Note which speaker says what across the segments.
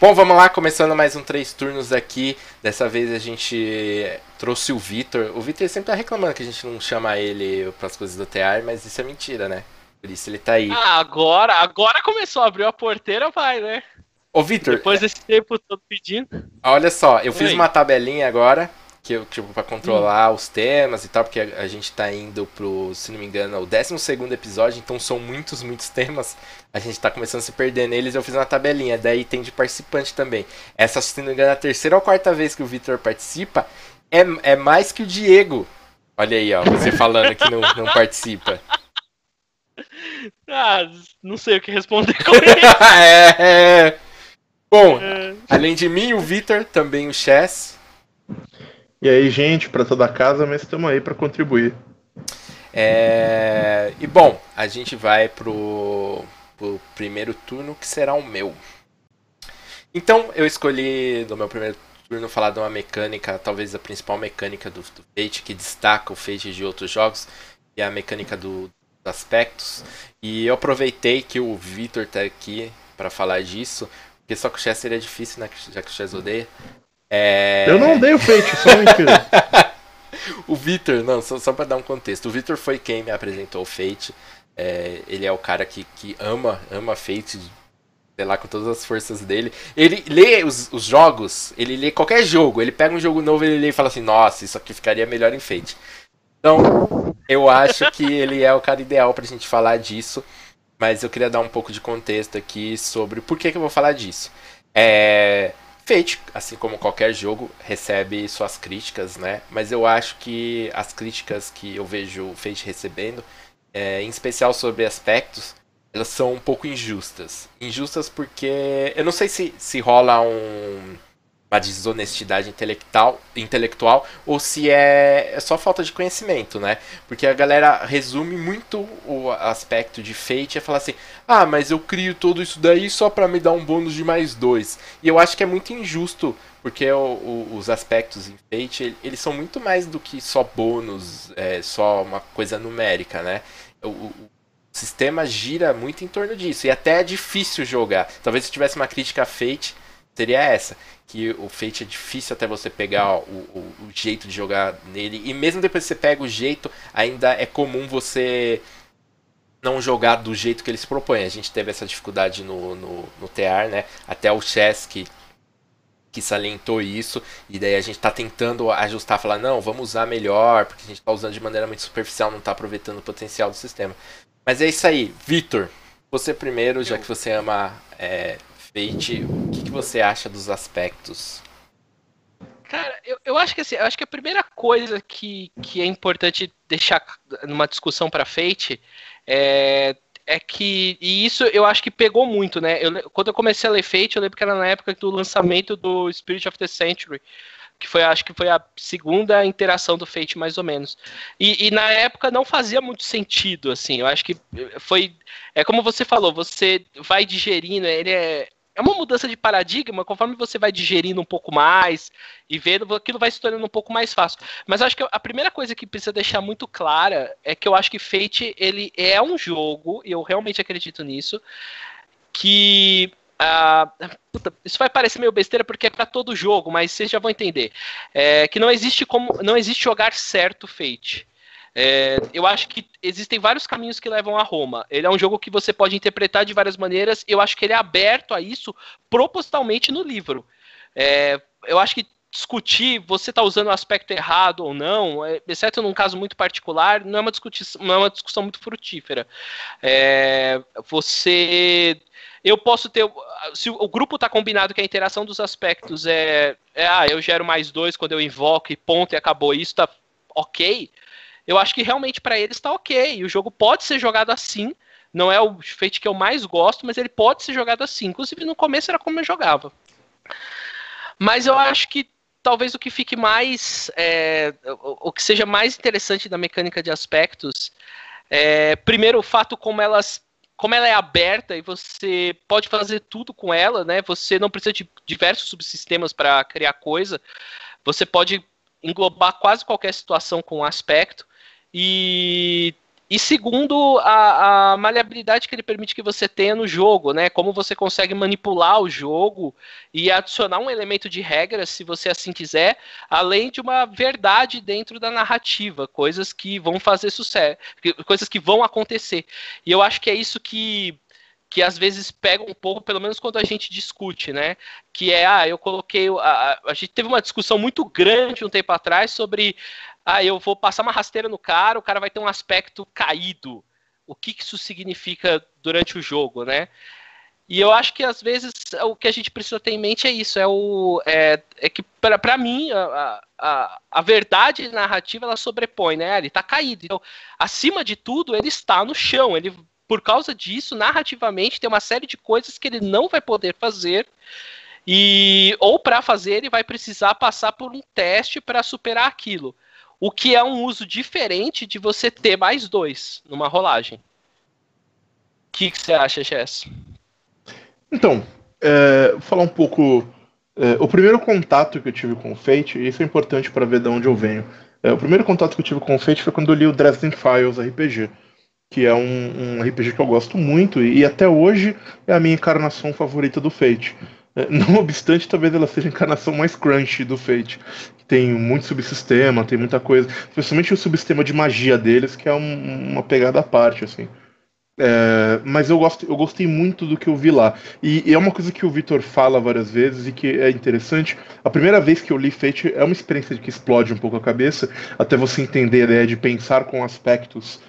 Speaker 1: Bom, vamos lá, começando mais um três turnos aqui. Dessa vez a gente trouxe o Vitor. O Vitor sempre tá reclamando que a gente não chama ele para as coisas do TR, mas isso é mentira, né? Por isso ele tá aí.
Speaker 2: Ah, agora, agora começou, abriu a porteira, vai, né?
Speaker 1: Ô, Vitor.
Speaker 2: Depois desse tempo todo pedindo.
Speaker 1: Olha só, eu fiz uma tabelinha agora que eu, tipo, pra controlar hum. os temas e tal, porque a, a, gente tá indo pro, se não me engano, o 12 episódio, então são muitos, muitos temas. A gente tá começando a se perder neles, eu fiz uma tabelinha, daí tem de participante também. Essa, se não me engano, é a terceira ou quarta vez que o Victor participa, é, é mais que o Diego. Olha aí, ó, você falando que não, não participa.
Speaker 2: Ah, não sei o que responder com isso.
Speaker 1: é, é. Bom, é. além de mim, o Victor, também o Chess.
Speaker 3: E aí, gente, para toda a casa, mas estamos aí para contribuir.
Speaker 1: É... E bom, a gente vai pro, pro primeiro turno que será o meu. Então, eu escolhi no meu primeiro turno falar de uma mecânica, talvez a principal mecânica do, do Fate, que destaca o Fate de outros jogos, que é a mecânica do, dos aspectos. E eu aproveitei que o Victor tá aqui para falar disso, porque só com o Chess seria difícil, né? Já que o Chess odeia.
Speaker 3: É... Eu não odeio Fate, só mentira.
Speaker 1: o Victor, não, só, só pra dar um contexto. O Victor foi quem me apresentou o Fate. É, ele é o cara que, que ama, ama Fate, sei lá, com todas as forças dele. Ele lê os, os jogos, ele lê qualquer jogo. Ele pega um jogo novo, ele lê e fala assim: Nossa, isso aqui ficaria melhor em Fate. Então, eu acho que ele é o cara ideal pra gente falar disso. Mas eu queria dar um pouco de contexto aqui sobre por que, que eu vou falar disso. É, Fate, assim como qualquer jogo, recebe suas críticas, né? Mas eu acho que as críticas que eu vejo o Fate recebendo, é, em especial sobre aspectos, elas são um pouco injustas. Injustas porque eu não sei se, se rola um uma desonestidade intelectual, intelectual ou se é, é só falta de conhecimento, né? Porque a galera resume muito o aspecto de Fate e fala assim: ah, mas eu crio tudo isso daí só para me dar um bônus de mais dois. E eu acho que é muito injusto, porque o, o, os aspectos em Fate eles são muito mais do que só bônus, é, só uma coisa numérica, né? O, o sistema gira muito em torno disso e até é difícil jogar. Talvez se tivesse uma crítica a Fate seria essa que o Fate é difícil até você pegar o, o, o, jeito de jogar nele. E mesmo depois que você pega o jeito, ainda é comum você não jogar do jeito que ele se propõe. A gente teve essa dificuldade no, no, no TR, né? Até o Chess que, que salientou isso. E daí a gente está tentando ajustar, falar, não, vamos usar melhor, porque a gente está usando de maneira muito superficial, não está aproveitando o potencial do sistema. Mas é isso aí. Vitor, você primeiro, já que você ama é, Fate, o que, que você acha dos aspectos?
Speaker 2: Cara, eu, eu acho que assim, eu acho que a primeira coisa que, que é importante deixar numa discussão para Fate é, é que. E isso eu acho que pegou muito, né? Eu, quando eu comecei a ler Fate, eu lembro que era na época do lançamento do Spirit of the Century que foi acho que foi a segunda interação do Fate mais ou menos e, e, na época não fazia muito sentido assim eu acho que foi é como você falou você vai digerindo ele é é uma mudança de paradigma, conforme você vai digerindo um pouco mais e vendo, aquilo vai se tornando um pouco mais fácil. Mas acho que a primeira coisa que precisa deixar muito clara é que eu acho que Fate ele é um jogo, e eu realmente acredito nisso, que Uh, puta, isso vai parecer meio besteira porque é para todo jogo, mas vocês já vão entender. É, que não existe como não existe jogar certo Fate. É, eu acho que existem vários caminhos que levam a Roma. Ele é um jogo que você pode interpretar de várias maneiras. Eu acho que ele é aberto a isso propositalmente no livro. É, eu acho que discutir você está usando o aspecto errado ou não, é, exceto num caso muito particular, não é uma, discussão, não é uma discussão muito frutífera. É, você eu posso ter. Se o grupo está combinado que a interação dos aspectos é, é. Ah, eu gero mais dois quando eu invoco e ponto e acabou isso, tá ok eu acho que realmente para eles está ok. O jogo pode ser jogado assim. Não é o feito que eu mais gosto, mas ele pode ser jogado assim. Inclusive no começo era como eu jogava. Mas eu acho que talvez o que fique mais. É, o que seja mais interessante da mecânica de aspectos é, primeiro, o fato como elas. Como ela é aberta e você pode fazer tudo com ela, né? Você não precisa de diversos subsistemas para criar coisa. Você pode englobar quase qualquer situação com um aspecto. E, E segundo, a, a, maleabilidade que ele permite que você tenha no jogo, né? Como você consegue manipular o jogo e adicionar um elemento de regra, se você assim quiser, além de uma verdade dentro da narrativa, coisas que vão fazer sucesso, coisas que vão acontecer. E eu acho que é isso que que às vezes pega um pouco, pelo menos quando a gente discute, né? Que é, ah, eu coloquei. A, a, gente teve uma discussão muito grande um tempo atrás sobre ah, eu vou passar uma rasteira no cara, o cara vai ter um aspecto caído. O que, isso significa durante o jogo, né? E eu acho que às vezes o que a gente precisa ter em mente é isso, é o é, é que para mim a, a, a verdade narrativa ela sobrepõe, né? Ele está caído. Então, acima de tudo, ele está no chão. Ele por causa disso, narrativamente tem uma série de coisas que ele não vai poder fazer. E ou para fazer ele vai precisar passar por um teste para superar aquilo. O que é um uso diferente de você ter mais dois numa rolagem. O que, você acha, Jess?
Speaker 3: Então, é, vou falar um pouco. É, o primeiro contato que eu tive com o Fate, e isso é importante para ver de onde eu venho. É, o primeiro contato que eu tive com o Fate foi quando eu li o Dresden Files RPG, que é um, um RPG que eu gosto muito e, e até hoje é a minha encarnação favorita do Fate. É, não obstante, talvez ela seja a encarnação mais crunch do Fate. Tem muito subsistema, tem muita coisa. Especialmente o subsistema de magia deles, que é um, uma pegada à parte, assim. É, mas eu, gosto, eu gostei muito do que eu vi lá. E, e é uma coisa que o Vitor fala várias vezes e que é interessante. A primeira vez que eu li Fate é uma experiência que explode um pouco a cabeça, até você entender a ideia de pensar com aspectos.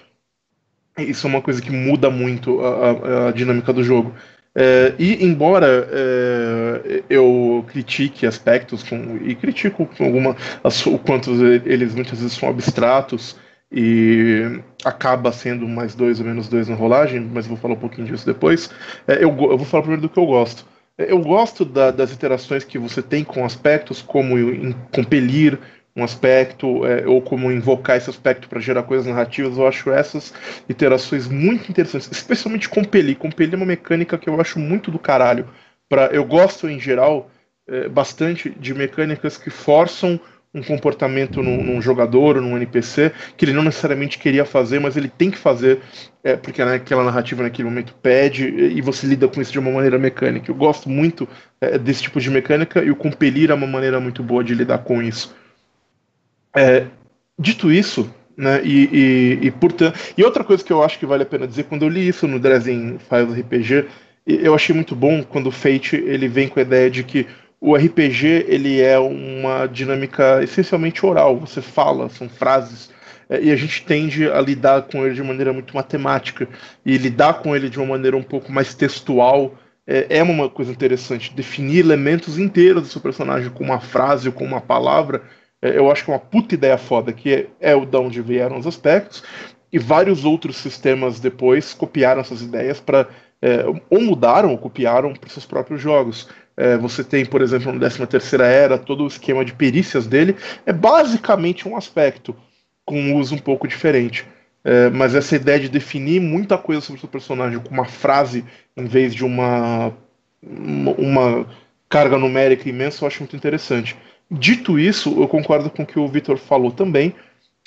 Speaker 3: Isso é uma coisa que muda muito a, a, a dinâmica do jogo. É, e embora é, eu critique aspectos com, e critico alguma o quanto eles muitas vezes são abstratos e acaba sendo mais dois ou menos dois na rolagem, mas vou falar um pouquinho disso depois. É, eu, eu, vou falar primeiro do que eu gosto. É, eu gosto da, das interações que você tem com aspectos como em, compelir um aspecto, é, ou como invocar esse aspecto para gerar coisas narrativas, eu acho essas interações muito interessantes, especialmente compelir. Compelir é uma mecânica que eu acho muito do caralho. Pra, eu gosto, em geral, é, bastante de mecânicas que forçam um comportamento num, num, jogador ou num NPC que ele não necessariamente queria fazer, mas ele tem que fazer, é, porque aquela narrativa naquele momento pede, e você lida com isso de uma maneira mecânica. Eu gosto muito é, desse tipo de mecânica e o compelir é uma maneira muito boa de lidar com isso. É, dito isso, né, e, e, e, portanto, e outra coisa que eu acho que vale a pena dizer, quando eu li isso no Dresden Files RPG, eu achei muito bom quando o Fate ele vem com a ideia de que o RPG ele é uma dinâmica essencialmente oral, você fala, são frases, é, e a gente tende a lidar com ele de maneira muito matemática, e lidar com ele de uma maneira um pouco mais textual é, é uma coisa interessante. Definir elementos inteiros do seu personagem com uma frase ou com uma palavra eu acho que é uma puta ideia foda, que é, é o de onde vieram os aspectos, e vários outros sistemas depois copiaram essas ideias para é, ou mudaram ou copiaram para seus próprios jogos. É, você tem, por exemplo, no 13 terceira era, todo o esquema de perícias dele é basicamente um aspecto com um uso um pouco diferente. É, mas essa ideia de definir muita coisa sobre o seu personagem com uma frase em vez de uma, uma carga numérica imensa, eu acho muito interessante. Dito isso, eu concordo com o que o Vitor falou também,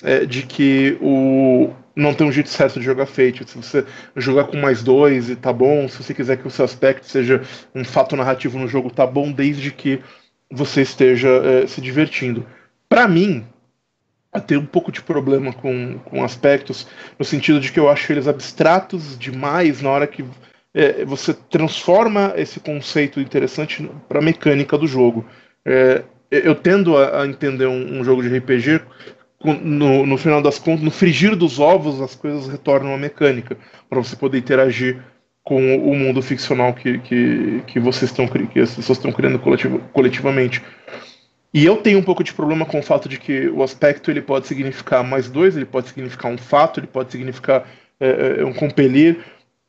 Speaker 3: é, de que o não tem um jeito certo de jogar Fate. Se você jogar com mais dois e tá bom, se você quiser que o seu aspecto seja um fato narrativo no jogo, tá bom, desde que você esteja é, se divertindo. Para mim, tenho um pouco de problema com, com aspectos, no sentido de que eu acho eles abstratos demais na hora que é, você transforma esse conceito interessante para mecânica do jogo. É, eu tendo a, a entender um, um, jogo de RPG no, no, final das contas, no frigir dos ovos, as coisas retornam à mecânica para você poder interagir com o mundo ficcional que, que, que vocês estão que as pessoas estão criando coletiv, coletivamente. E eu tenho um pouco de problema com o fato de que o aspecto ele pode significar mais dois, ele pode significar um fato, ele pode significar é, um compelir,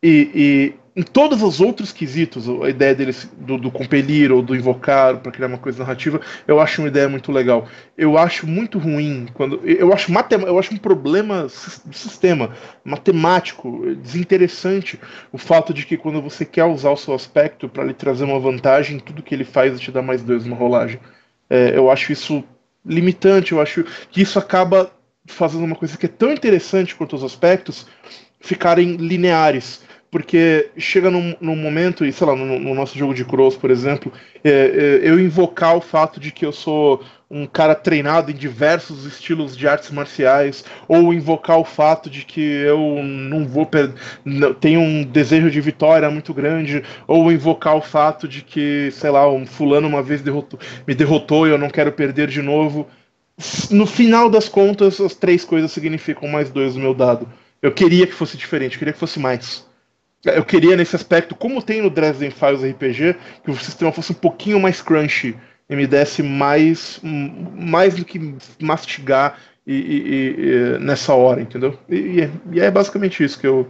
Speaker 3: e, e em todos os outros quesitos, a ideia deles do, do compelir ou do invocar para criar uma coisa narrativa, eu acho uma ideia muito legal. Eu acho muito ruim quando eu acho matem, eu acho um problema do sistema matemático, desinteressante o fato de que quando você quer usar o seu aspecto para lhe trazer uma vantagem, tudo que ele faz é te dar mais dois numa rolagem. É, eu acho isso limitante, eu acho que isso acaba fazendo uma coisa que é tão interessante quanto os aspectos ficarem lineares. Porque chega num, num momento, e sei lá, no, no, nosso jogo de Cross, por exemplo, é, é, eu invocar o fato de que eu sou um cara treinado em diversos estilos de artes marciais, ou invocar o fato de que eu não vou tenho um desejo de vitória muito grande, ou invocar o fato de que, sei lá, um fulano uma vez derrotou, me derrotou e eu não quero perder de novo. No final das contas, as três coisas significam mais dois no meu dado. Eu queria que fosse diferente, eu queria que fosse mais. Eu queria nesse aspecto, como tem no Dresden Files RPG, que o sistema fosse um pouquinho mais crunchy e me desse mais, mais do que mastigar e, e, e nessa hora, entendeu? E, e, é basicamente isso que eu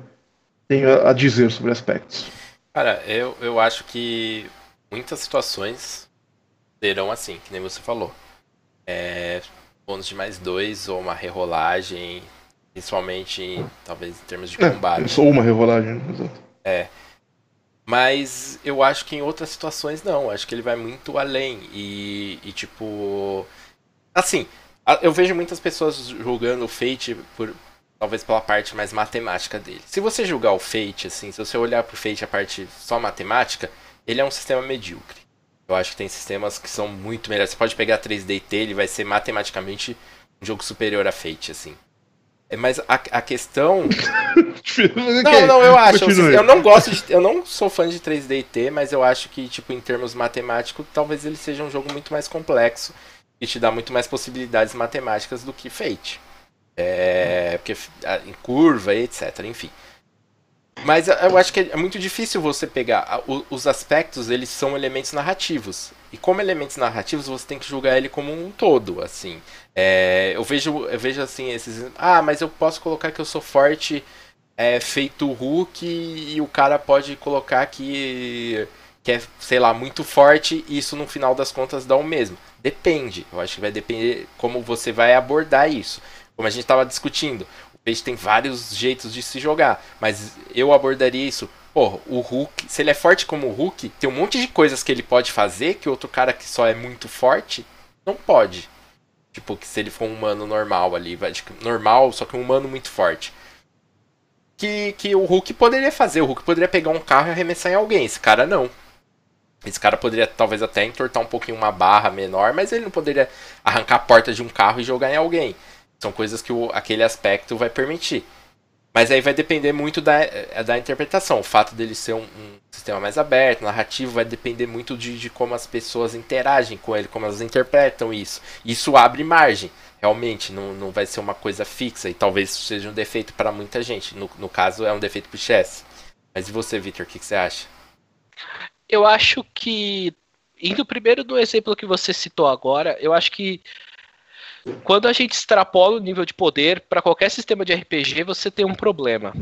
Speaker 3: tenho a dizer sobre aspectos.
Speaker 1: Cara, eu, eu acho que muitas situações serão assim, que nem você falou. É, bônus de mais dois ou uma rerolagem, principalmente talvez em termos de
Speaker 3: é,
Speaker 1: combate.
Speaker 3: Ou uma rerolagem, exato.
Speaker 1: É. Mas eu acho que em outras situações não. Acho que ele vai muito além. E, e tipo. Assim, eu vejo muitas pessoas julgando o Fate por. Talvez pela parte mais matemática dele. Se você julgar o Fate, assim, se você olhar pro Fate a parte só matemática, ele é um sistema medíocre. Eu acho que tem sistemas que são muito melhores. Você pode pegar 3D T, ele vai ser matematicamente um jogo superior a Fate, assim. É, mas a, a questão. não, não, eu acho. Eu não gosto de. Eu não sou fã de 3D T, mas eu acho que, tipo, em termos matemáticos, talvez ele seja um jogo muito mais complexo e te dá muito mais possibilidades matemáticas do que Fate. É, porque em curva e etc, enfim. Mas eu acho que é muito difícil você pegar. Os aspectos, eles são elementos narrativos. E como elementos narrativos, você tem que julgar ele como um todo, assim. É, eu vejo eu vejo assim esses. Ah, mas eu posso colocar que eu sou forte é, feito Hulk e o cara pode colocar que, que é, sei lá, muito forte e isso no final das contas dá o mesmo. Depende. Eu acho que vai depender como você vai abordar isso. Como a gente estava discutindo. Peixe tem vários jeitos de se jogar, mas eu abordaria isso. Pô, o Hulk, se ele é forte como o Hulk, tem um monte de coisas que ele pode fazer que outro cara que só é muito forte não pode. Tipo, que se ele for um humano normal ali, vai, tipo, normal, só que um humano muito forte. Que, que o Hulk poderia fazer. O Hulk poderia pegar um carro e arremessar em alguém. Esse cara não. Esse cara poderia talvez até entortar um pouquinho uma barra menor, mas ele não poderia arrancar a porta de um carro e jogar em alguém. São coisas que o, aquele aspecto vai permitir. Mas aí vai depender muito da, eh, da interpretação. O fato dele ser um, um sistema mais aberto, narrativo, vai depender muito de, de, como as pessoas interagem com ele, como elas interpretam isso. Isso abre margem, realmente, não, não vai ser uma coisa fixa. E talvez seja um defeito para muita gente. No, no caso, é um defeito para o chess. Mas e você, Victor, o que, que você acha?
Speaker 2: Eu acho que, indo primeiro do exemplo que você citou agora, eu acho que quando a gente extrapola o nível de poder para qualquer sistema de RPG, você tem um problema.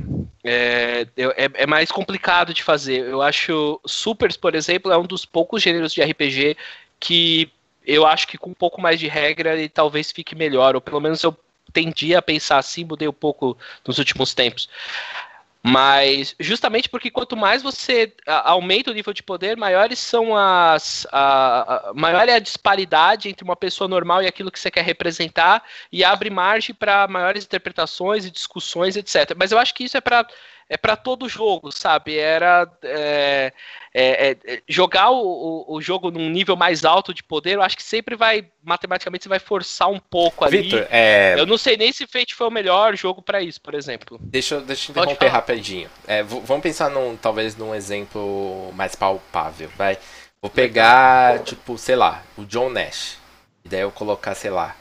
Speaker 2: É, é, é, mais complicado de fazer. Eu acho Supers, por exemplo, é um dos poucos gêneros de RPG que eu acho que com um pouco mais de regra ele talvez fique melhor, ou pelo menos eu tendi a pensar assim, mudei um pouco nos últimos tempos. Mas justamente porque quanto mais você aumenta o nível de poder, maiores são as. A, a, maior é a disparidade entre uma pessoa normal e aquilo que você quer representar, e abre margem para maiores interpretações e discussões, etc. Mas eu acho que isso é para é para todo jogo, sabe? Era é, é, é, jogar o, o, jogo num nível mais alto de poder, eu acho que sempre vai, matematicamente, você vai forçar um pouco ali. Victor, é... Eu não sei nem se Fate foi o melhor jogo para isso, por exemplo.
Speaker 1: Deixa, deixa eu interromper rapidinho. É, vamos pensar num, talvez num exemplo mais palpável, vai. Vou pegar, tipo, sei lá, o John Nash. E daí eu colocar, sei lá,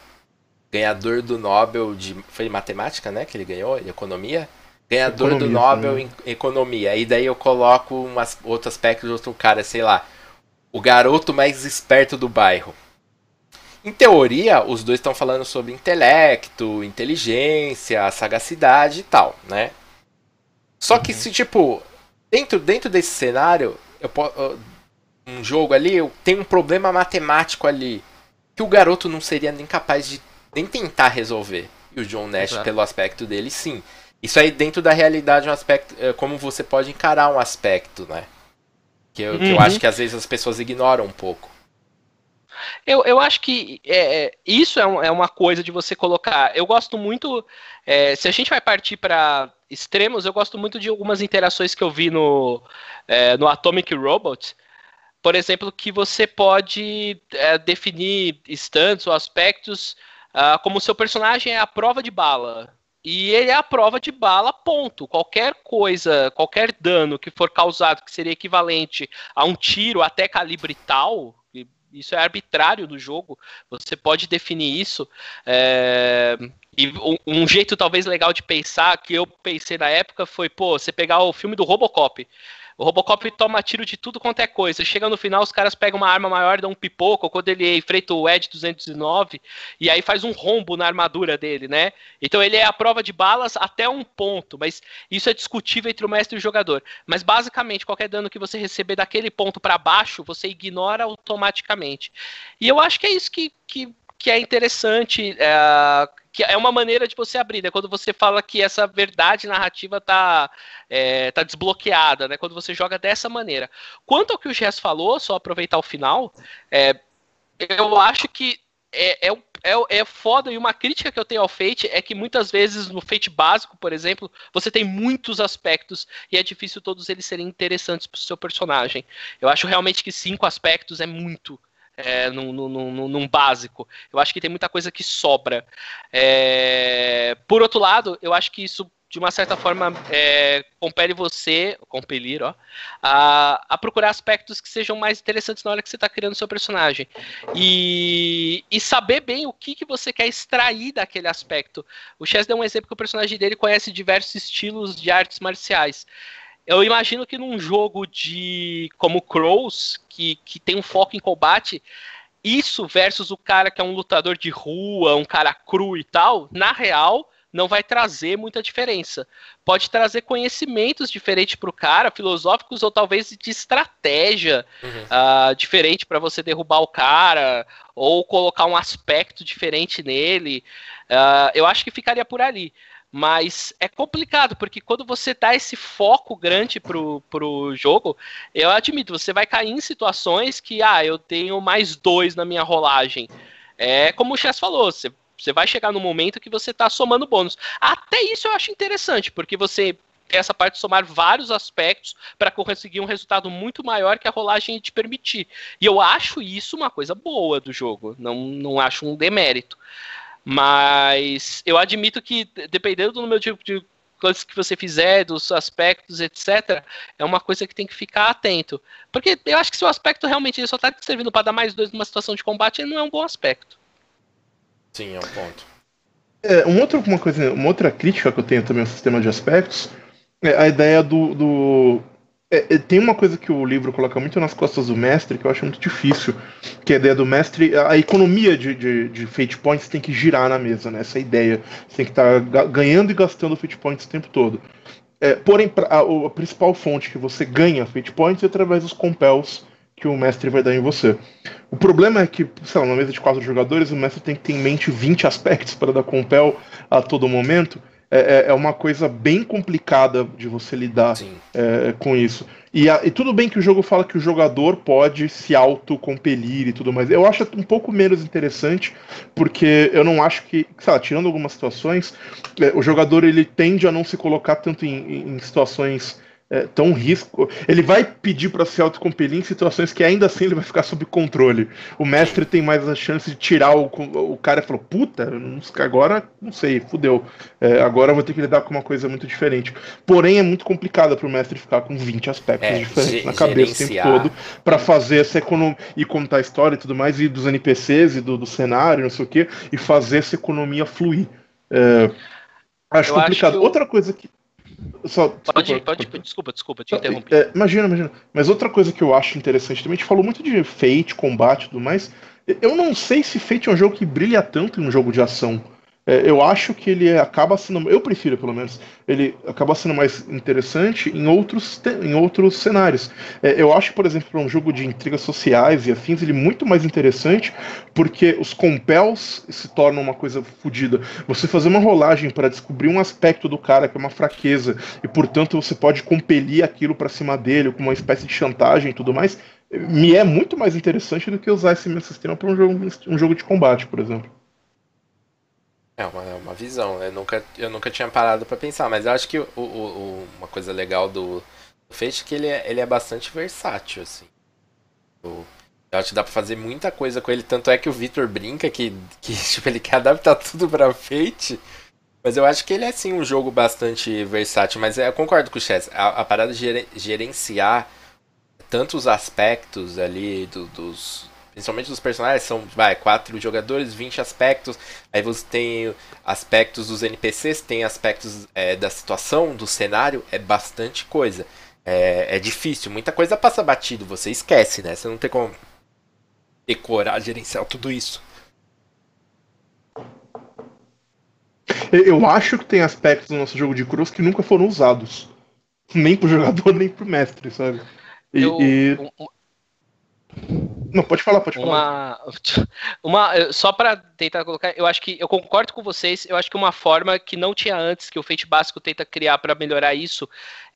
Speaker 1: ganhador do Nobel de. Foi matemática, né? Que ele ganhou, economia? Ganhador economia, do Nobel em economia. E daí eu coloco umas, outro aspecto de outro cara, sei lá. O garoto mais esperto do bairro. Em teoria, os dois estão falando sobre intelecto, inteligência, sagacidade e tal, né? Só que uhum. se, tipo, dentro, dentro desse cenário, eu, um jogo ali, eu tenho um problema matemático ali que o garoto não seria nem capaz de nem tentar resolver. E o John Nash, pelo aspecto dele, sim. Isso aí dentro da realidade um aspecto. É, como você pode encarar um aspecto, né? Que eu, uhum. que eu acho uhum. que às vezes as pessoas ignoram um pouco.
Speaker 2: Eu, eu acho que é, é isso é, um, é, uma coisa de você colocar. Eu gosto muito. É, se a gente vai partir para extremos, eu gosto muito de algumas interações que eu vi no, é, no Atomic Robot. Por exemplo, que você pode é, definir instantes ou aspectos uh, como seu personagem é a prova de bala. E ele é a prova de bala, ponto. Qualquer coisa, qualquer dano que for causado, que seria equivalente a um tiro até calibre tal, isso é arbitrário do jogo, você pode definir isso. É... E um jeito talvez legal de pensar, que eu pensei na época, foi, pô, você pegar o filme do Robocop. O Robocop toma tiro de tudo quanto é coisa. Chega no final, os caras pegam uma arma maior, dão um pipoco, quando ele enfrenta o Ed 209, e aí faz um rombo na armadura dele, né? Então ele é a prova de balas até um ponto, mas isso é discutível entre o mestre e o jogador. Mas basicamente, qualquer dano que você receber daquele ponto para baixo, você ignora automaticamente. E eu acho que é isso que, que, que é interessante. É que é uma maneira de você abrir, né? Quando você fala que essa verdade narrativa tá, é, tá desbloqueada, né? Quando você joga dessa maneira. Quanto ao que o Jess falou, só aproveitar o final, é, eu acho que é, é, é, é foda e uma crítica que eu tenho ao Fate é que muitas vezes no Fate básico, por exemplo, você tem muitos aspectos e é difícil todos eles serem interessantes para o seu personagem. Eu acho realmente que cinco aspectos é muito é, num, num, num, básico. Eu acho que tem muita coisa que sobra. É, por outro lado, eu acho que isso de uma certa forma, é, compele você, compelir, ó, a, a, procurar aspectos que sejam mais interessantes na hora que você está criando seu personagem. E, e saber bem o que, que você quer extrair daquele aspecto. O Chess deu um exemplo que o personagem dele conhece diversos estilos de artes marciais. Eu imagino que num jogo de como Crows, que, que tem um foco em combate, isso versus o cara que é um lutador de rua, um cara cru e tal, na real, não vai trazer muita diferença. Pode trazer conhecimentos diferentes para o cara, filosóficos ou talvez de estratégia uhum. uh, diferente para você derrubar o cara, ou colocar um aspecto diferente nele. Uh, eu acho que ficaria por ali. Mas é complicado, porque quando você dá esse foco grande pro, pro jogo, eu admito, você vai cair em situações que, ah, eu tenho mais dois na minha rolagem. É como o Chess falou, você, você vai chegar no momento que você está somando bônus. Até isso eu acho interessante, porque você tem essa parte de somar vários aspectos para conseguir um resultado muito maior que a rolagem te permitir. E eu acho isso uma coisa boa do jogo, não, não acho um demérito. Mas eu admito que, dependendo do número de, de coisas que você fizer, dos aspectos, etc., é uma coisa que tem que ficar atento. Porque eu acho que se o aspecto realmente só está servindo para dar mais dois numa situação de combate, ele não é um bom aspecto.
Speaker 1: Sim, é um ponto.
Speaker 3: É, um outro, uma, coisa, uma outra crítica que eu tenho também ao sistema de aspectos é a ideia do, do é, é, tem uma coisa que o livro coloca muito nas costas do mestre que eu acho muito difícil, que é a ideia do mestre, a economia de, de, de fate points tem que girar na mesa, né? Essa ideia. Você tem que estar tá ganhando e gastando fate points o tempo todo. É, porém, a, a, principal fonte que você ganha fate points é através dos compels que o mestre vai dar em você. O problema é que, sei lá, numa mesa de quatro jogadores, o mestre tem que ter em mente 20 aspectos para dar compel a todo momento. É, é, é uma coisa bem complicada de você lidar é, com isso. E, a, e, tudo bem que o jogo fala que o jogador pode se autocompelir e tudo mais. Eu acho um pouco menos interessante, porque eu não acho que, sei lá, tirando algumas situações, é, o jogador ele tende a não se colocar tanto em, em situações é, tão risco. Ele vai pedir para se autocompelir em situações que ainda assim ele vai ficar sob controle. O mestre tem mais a chance de tirar o, o cara e falou: puta, agora não sei, fudeu. É, agora eu vou ter que lidar com uma coisa muito diferente. Porém, é muito complicado para o mestre ficar com 20 aspectos é, diferentes na cabeça o tempo todo para fazer essa economia e contar a história e tudo mais, e dos NPCs e do, do cenário, não sei o que, e fazer essa economia fluir. É, acho eu complicado. Acho Outra coisa que.
Speaker 2: Só, desculpa, pode, pode, pode, desculpa, desculpa, te interrompi.
Speaker 3: É, imagina, imagina. Mas outra coisa que eu acho interessante também, a gente falou muito de Fate, combate e tudo mais. Eu não sei se Fate é um jogo que brilha tanto em um jogo de ação. É, eu acho que ele acaba sendo, eu prefiro pelo menos, ele acaba sendo mais interessante em outros, em outros cenários. É, eu acho, por exemplo, para um jogo de intrigas sociais e afins, ele muito mais interessante porque os compels se tornam uma coisa fodida. Você fazer uma rolagem para descobrir um aspecto do cara que é uma fraqueza e, portanto, você pode compelir aquilo para cima dele com uma espécie de chantagem e tudo mais me é muito mais interessante do que usar esse mesmo sistema para um jogo, um jogo de combate, por exemplo.
Speaker 1: É uma, é uma visão, eu nunca, eu nunca tinha parado para pensar, mas eu acho que o, o, uma coisa legal do, do é que ele é, ele é bastante versátil, assim. Eu, eu acho que dá pra fazer muita coisa com ele, tanto é que o Victor brinca que, que tipo, ele quer adaptar tudo pra Fate, mas eu acho que ele é sim um jogo bastante versátil, mas eu concordo com o Chess, a, a parada de gerenciar tantos aspectos ali do, dos, principalmente dos personagens, são vai, quatro jogadores, 20 aspectos. Aí você tem aspectos dos NPCs, tem aspectos é, da situação, do cenário, é bastante coisa. É, é difícil, muita coisa passa batido, você esquece, né? Você não tem como decorar, gerenciar tudo isso.
Speaker 3: Eu acho que tem aspectos do nosso jogo de cruz que nunca foram usados. Nem pro jogador, nem pro mestre, sabe? E, eu, e... Não, pode falar, pode
Speaker 2: falar. Uma, uma só para tentar colocar, eu acho que eu concordo com vocês. Eu acho que uma forma que não tinha antes que o Fate básico tenta criar para melhorar isso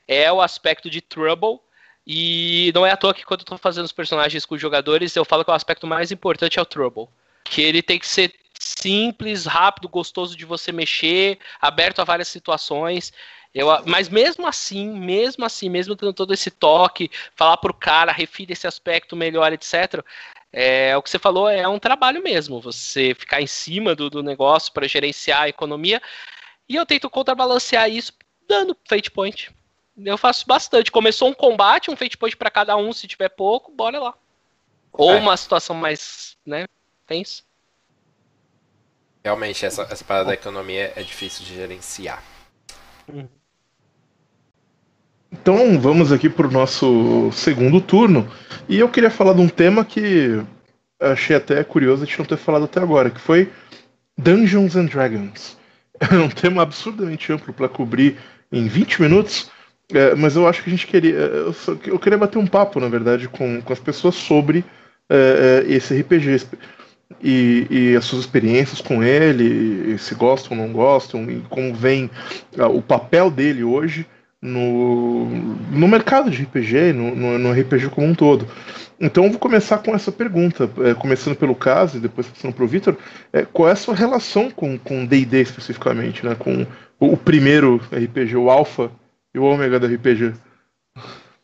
Speaker 2: é o aspecto de trouble. E não é à toa que quando eu tô fazendo os personagens com os jogadores, eu falo que o aspecto mais importante é o trouble, que ele tem que ser simples, rápido, gostoso de você mexer, aberto a várias situações. Eu, mas mesmo assim, mesmo assim, mesmo tendo todo esse toque, falar pro cara, refira esse aspecto melhor, etc. É, o que você falou é um trabalho mesmo, você ficar em cima do, do negócio para gerenciar a economia. E eu tento contrabalancear isso dando fate point. Eu faço bastante. Começou um combate, um fate point para cada um, se tiver pouco, bora lá. Ou é. uma situação mais, né, tensa.
Speaker 1: Realmente, essa, essa parada da economia é difícil de gerenciar. Uhum.
Speaker 3: Então vamos aqui para o nosso segundo turno. E eu queria falar de um tema que achei até curioso a gente não ter falado até agora, que foi Dungeons and Dragons. É um tema absurdamente amplo para cobrir em 20 minutos, é, mas eu acho que a gente queria. Eu, só, eu, queria bater um papo, na verdade, com, com as pessoas sobre é, é esse RPG e, e, as suas experiências com ele, se gostam ou não gostam, e como vem uh, o papel dele hoje no, no mercado de RPG, no, no, no, RPG como um todo. Então eu vou começar com essa pergunta, é, começando pelo caso e depois passando para o Vitor. É, qual é a sua relação com D&D especificamente, né? com o, o, primeiro RPG, o Alpha e o Ômega do RPG?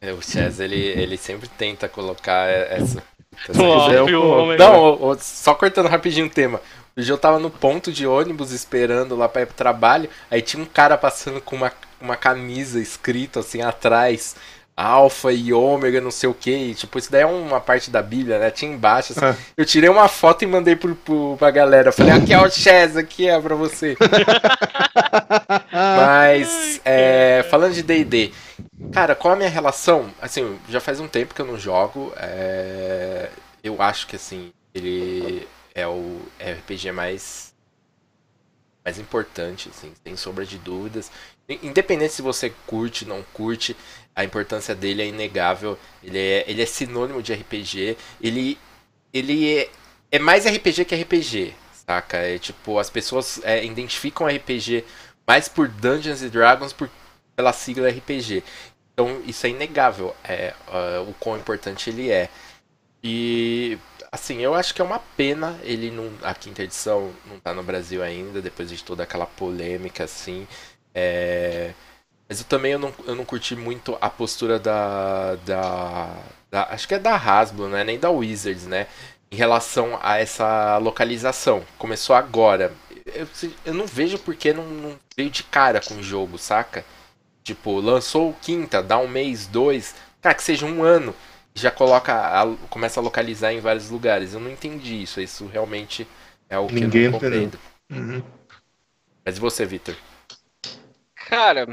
Speaker 1: É, o Chess, ele, ele sempre tenta colocar essa...
Speaker 2: essa o
Speaker 1: não, só cortando rapidinho o tema. Hoje eu tava no ponto de ônibus esperando lá para ir pro trabalho, aí tinha um cara passando com uma uma camisa escrita assim atrás. Alfa e ômega, não sei o que. Tipo, isso daí é uma parte da Bíblia, né? Tinha embaixo. Assim. É. Eu tirei uma foto e mandei pro, pro, pra galera. Falei, aqui é o Chess, aqui é pra você. Mas, é, falando de DD, cara, qual a minha relação? Assim, já faz um tempo que eu não jogo. É, eu acho que, assim, ele é o RPG mais, mais importante, assim, sem sombra de dúvidas. Independente se você curte, não curte, a importância dele é inegável. Ele é, ele é sinônimo de RPG. Ele, ele é, é mais RPG que RPG, saca? É tipo, as pessoas é, identificam RPG mais por Dungeons and Dragons por, pela sigla RPG. Então isso é inegável, é, uh, o quão importante ele é. E assim, eu acho que é uma pena ele não. A quinta edição não tá no Brasil ainda, depois de toda aquela polêmica assim. É... Mas eu também eu não, eu não curti muito a postura da, da, da, Acho que é da Hasbro, né? Nem da Wizards, né? Em relação a essa localização. Começou agora. Eu, eu não vejo porque não, não veio de cara com o jogo, saca? Tipo, lançou quinta, dá um mês, dois. Cara, que seja um ano. Já coloca. A, começa a localizar em vários lugares. Eu não entendi isso. Isso realmente é o que Ninguém eu não compreendo. Uhum. Mas e você, Victor?
Speaker 2: Cara,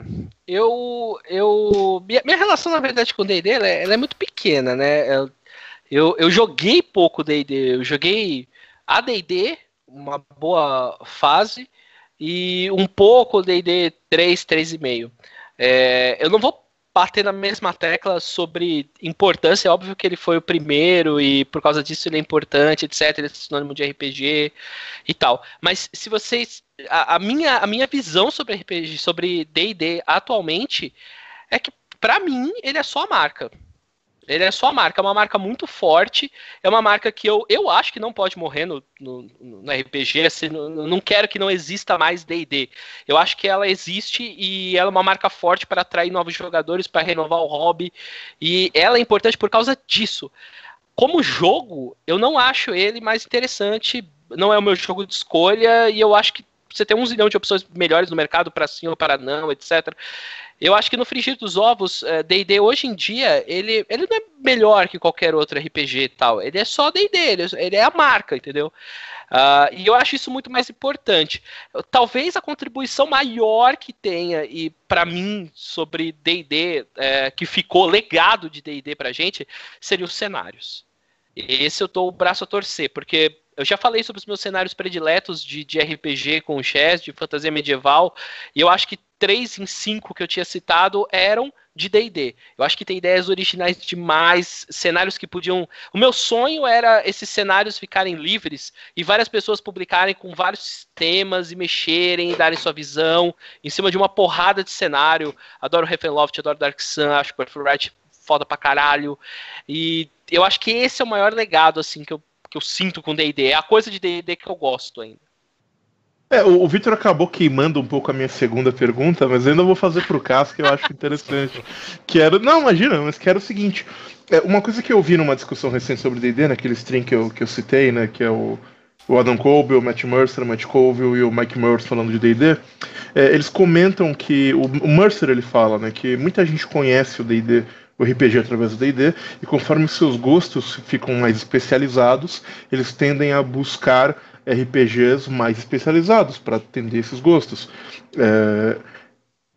Speaker 2: eu. eu minha, minha relação, na verdade, com o DD ela, é, ela é muito pequena, né? Eu, eu joguei pouco DD. Eu joguei ADD, uma boa fase, e um pouco DD 3, 3,5. É, eu não vou bater na mesma tecla sobre importância. É óbvio que ele foi o primeiro e por causa disso ele é importante, etc. Ele é sinônimo de RPG e tal. Mas se vocês. A, a minha, a minha visão sobre RPG, sobre DD atualmente, é que para mim ele é só marca. Ele é só marca, é uma marca muito forte, é uma marca que eu, eu acho que não pode morrer no, no, no RPG, assim, não, não quero que não exista mais D&D. Eu acho que ela existe e ela é uma marca forte para atrair novos jogadores, para renovar o hobby, e ela é importante por causa disso. Como jogo, eu não acho ele mais interessante, não é o meu jogo de escolha, e eu acho que você tem um zilhão de opções melhores no mercado para sim ou para não, etc. Eu acho que no frigir dos ovos, D&D é, hoje em dia, ele, ele não é melhor que qualquer outro RPG e tal. Ele é só D&D, ele, ele, é a marca, entendeu? Uh, e eu acho isso muito mais importante. Talvez a contribuição maior que tenha, e para mim, sobre D&D, é, que ficou legado de D&D pra gente, seria os cenários. Esse eu dou o braço a torcer, porque eu já falei sobre os meus cenários prediletos de, de RPG com chess, de fantasia medieval, e eu acho que três em cinco que eu tinha citado eram de D&D. Eu acho que tem ideias originais demais, cenários que podiam... O meu sonho era esses cenários ficarem livres e várias pessoas publicarem com vários sistemas e mexerem, e darem sua visão em cima de uma porrada de cenário. Adoro Ravenloft, adoro Dark Sun, acho Birthright foda pra caralho. E eu acho que esse é o maior legado, assim, que eu, que eu sinto com D&D. É a coisa de D&D que eu gosto ainda.
Speaker 3: É, o, o Victor acabou queimando um pouco a minha segunda pergunta, mas ainda vou fazer pro Cássio que eu acho interessante. que era. Não, imagina, mas que era o seguinte. É, uma coisa que eu vi numa discussão recente sobre D&D, naquele stream que eu, que eu citei, né, que é o, o Adam Colby, o Matt Mercer, o Matt Colville e o Mike Mercer falando de D&D, é, eles comentam que o, o Mercer ele fala, né, que muita gente conhece o D&D o RPG através do D&D e conforme seus gostos ficam mais especializados, eles tendem a buscar RPGs mais especializados para atender esses gostos. É,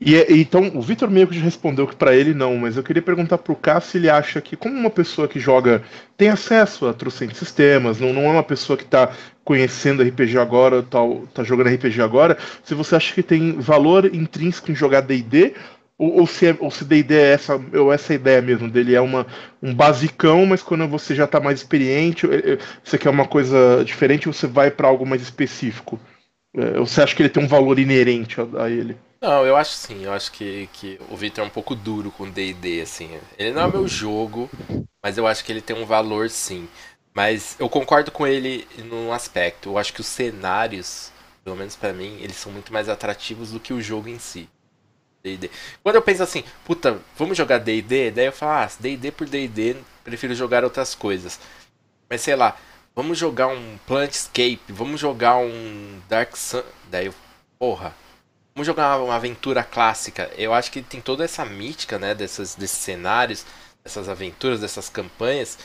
Speaker 3: e, então, o Vitor meio que já respondeu que para ele não, mas eu queria perguntar para o Cássio se ele acha que, como uma pessoa que joga, tem acesso a trocentos sistemas, não, não é uma pessoa que está conhecendo RPG agora, tá, tá jogando RPG agora, se você acha que tem valor intrínseco em jogar D&D ou, ou se, é, ou se D&D é essa, ou essa ideia mesmo dele é uma, um basicão, mas quando você já está mais experiente, é, é, você quer uma coisa diferente, você vai para algo mais específico. É, você acha que ele tem um valor inerente a, a ele?
Speaker 1: Não, eu acho sim. Eu acho que, que o Victor é um pouco duro com D&D, assim. Ele não é meu jogo, mas eu acho que ele tem um valor sim. Mas eu concordo com ele num aspecto. Eu acho que os cenários, pelo menos para mim, eles são muito mais atrativos do que o jogo em si. D&D. Quando eu penso assim, puta, vamos jogar D&D, daí eu falo, ah, D&D por D&D, prefiro jogar outras coisas. Mas sei lá, vamos jogar um Planetscape, vamos jogar um Dark Sun, daí eu, porra, vamos jogar uma, uma aventura clássica. Eu acho que tem toda essa mítica, né, dessas, desses cenários, dessas aventuras, dessas campanhas,